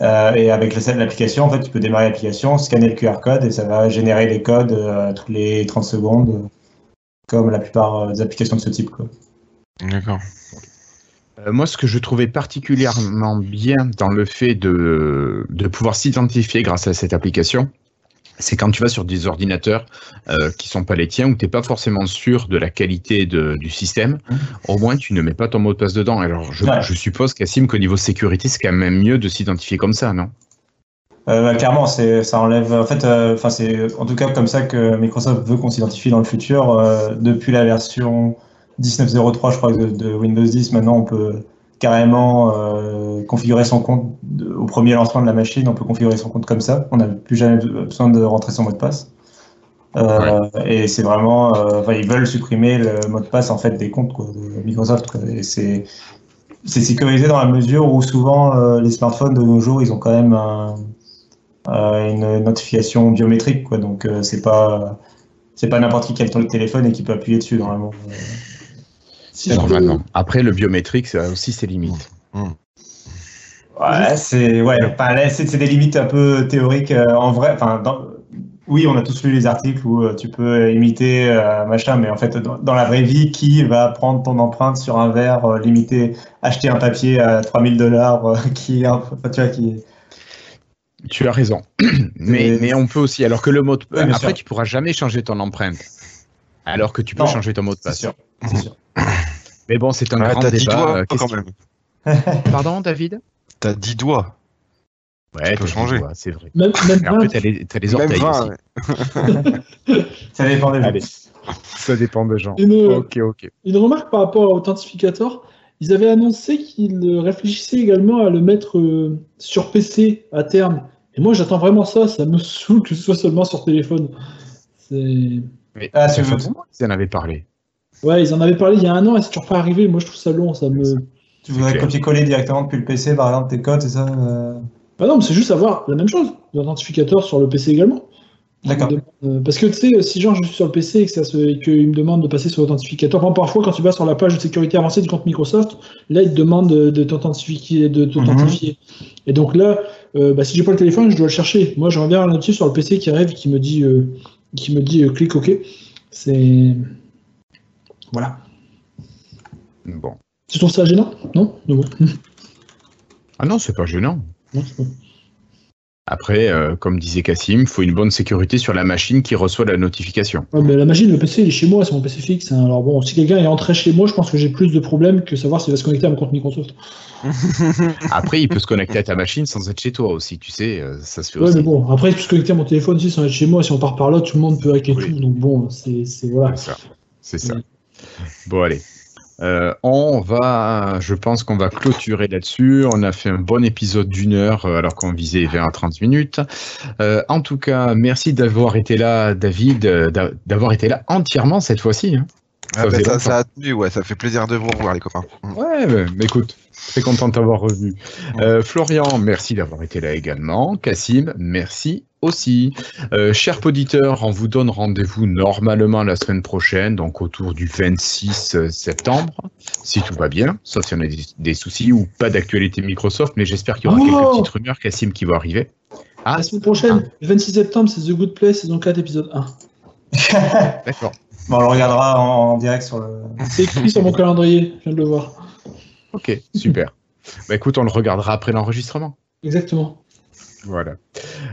Euh, et avec le- l'application, en fait, tu peux démarrer l'application, scanner le QR code et ça va générer les codes euh, toutes les 30 secondes, comme la plupart euh, des applications de ce type. D'accord. Euh, moi, ce que je trouvais particulièrement bien dans le fait de, de pouvoir s'identifier grâce à cette application, c'est quand tu vas sur des ordinateurs euh, qui sont pas les tiens, où tu n'es pas forcément sûr de la qualité de- du système, au moins tu ne mets pas ton mot de passe dedans. Alors, je, Ouais. je suppose, Cassim, qu'au niveau sécurité, c'est quand même mieux de s'identifier comme ça, non? Euh, bah, clairement, c'est, ça enlève. En fait, euh, c'est en tout cas comme ça que Microsoft veut qu'on s'identifie dans le futur. Euh, depuis la version 19.03, je crois, de, de Windows 10, maintenant on peut carrément euh, configurer son compte de- au premier lancement de la machine. On peut configurer son compte comme ça. On n'a plus jamais besoin de rentrer son mot de passe. Euh, Et c'est vraiment, euh, enfin, ils veulent supprimer le mot de passe en fait des comptes quoi, de Microsoft. quoi. Et c'est c'est sécurisé dans la mesure où souvent les smartphones de nos jours, ils ont quand même un, une notification biométrique, quoi. Donc c'est pas c'est pas n'importe qui qui a le téléphone et qui peut appuyer dessus normalement. Si peux-. Après, le biométrique, ça a aussi ses limites. Ouais, c'est ouais, enfin, là, c'est c'est des limites un peu théoriques euh, en vrai. Enfin, dans- oui, on a tous lu les articles où euh, tu peux imiter euh, machin, mais en fait, dans, dans la vraie vie, qui va prendre ton empreinte sur un verre, euh, limiter, acheter un papier à 3000 dollars, euh, qui, enfin, tu vois, qui. Tu as raison. mais, on peut aussi, alors que le mot de Oui, Après, sûr. tu pourras jamais changer ton empreinte. Alors que tu peux Non, changer ton mot de C'est passe. sûr, c'est sûr. Mais bon, c'est un Ouais, grand t'as 10 débat. doigts Euh, quand même. Pardon, David? T'as 10 doigts. Ouais, peux t'as changer. c'est vrai. Même, même 20, t'as les, t'as les Même orteils 20, aussi. ouais. Ça dépend des gens. Allez, ça dépend de gens. Une- Ok, ok. Une remarque par rapport à Authentificator, ils avaient annoncé qu'ils réfléchissaient également à le mettre euh, sur PC à terme Et moi, j'attends vraiment ça. Ça me saoule que ce soit seulement sur téléphone. C'est. Ah, c'est Ils en avaient parlé. Ouais, ils en avaient parlé il y a un an et c'est toujours pas arrivé. Moi, je trouve ça long. Ça me. Tu voudrais copier-coller directement depuis le PC, par exemple, tes codes, c'est ça euh Bah non, mais c'est juste avoir la même chose. L'identificateur sur le PC également. D'accord. Euh, parce que tu sais, si genre je suis sur le PC et que qu'il me demande de passer sur l'authentificateur, parfois quand tu vas sur la page de sécurité avancée du compte Microsoft, là il te demande de, t'authentifier. De t'authentifier. Mhm. Et donc là, euh, bah, si j'ai pas le téléphone, je dois le chercher. Moi j'aimerais bien un notice sur le PC qui arrive qui me dit, euh, qui me dit clique OK. C'est. Voilà. Bon. Tu trouves ça gênant? Non, Ah non, c'est pas gênant. Non, pas... Après, euh, comme disait Cassim, il faut une bonne sécurité sur la machine qui reçoit la notification. mais la machine, le PC, il est chez moi, c'est mon PC fixe. Hein. Alors bon, si quelqu'un est entré chez moi, je pense que j'ai plus de problèmes que savoir s'il va se connecter à mon compte Microsoft. après, il peut se connecter à ta machine sans être chez toi aussi, tu sais, euh, ça se fait ouais, mais bon, après, il peut se connecter à mon téléphone aussi sans être chez moi. Si on part par là, tout le monde peut hacker tout. Donc bon, c'est voilà. C'est ça. C'est ça. Bon, allez. Euh, on va, je pense qu'on va clôturer là-dessus. On a fait un bon épisode d'une heure euh, alors qu'on visait 20 à 30 minutes. Euh, en tout cas, merci d'avoir été là, David, d'avoir été là entièrement cette fois-ci. Hein. Ah bah, ça, ça, a tenu, ouais, ça fait plaisir de vous revoir les copains. Ouais, mais écoute, très content de t'avoir revu. Florian, merci d'avoir été là également. Cassim, merci aussi. Euh, chers auditeurs, on vous donne rendez-vous normalement la semaine prochaine, donc autour du 26 euh, septembre, si tout va bien, sauf si on a des, soucis ou pas d'actualité Microsoft, mais j'espère qu'il y aura quelques oh petites rumeurs, Cassim, qui vont arriver. Ah, la semaine prochaine, ah. le 26 septembre, c'est The Good Place, saison 4, épisode 1. D'accord. Bon, on le regardera en, direct sur le. C'est écrit sur mon calendrier, je viens de le voir. Ok, super. bah écoute, on le regardera après l'enregistrement. Exactement. Voilà.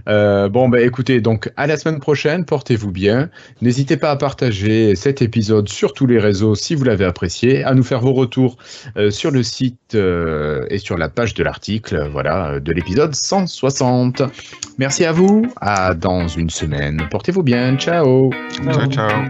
Euh, bon, bah écoutez, donc à la semaine prochaine, portez-vous bien. N'hésitez pas à partager cet épisode sur tous les réseaux si vous l'avez apprécié, à nous faire vos retours euh, sur le site euh, et sur la page de l'article, voilà, de l'épisode 160. Merci à vous, à dans une semaine. Portez-vous bien, ciao. Ciao, ciao.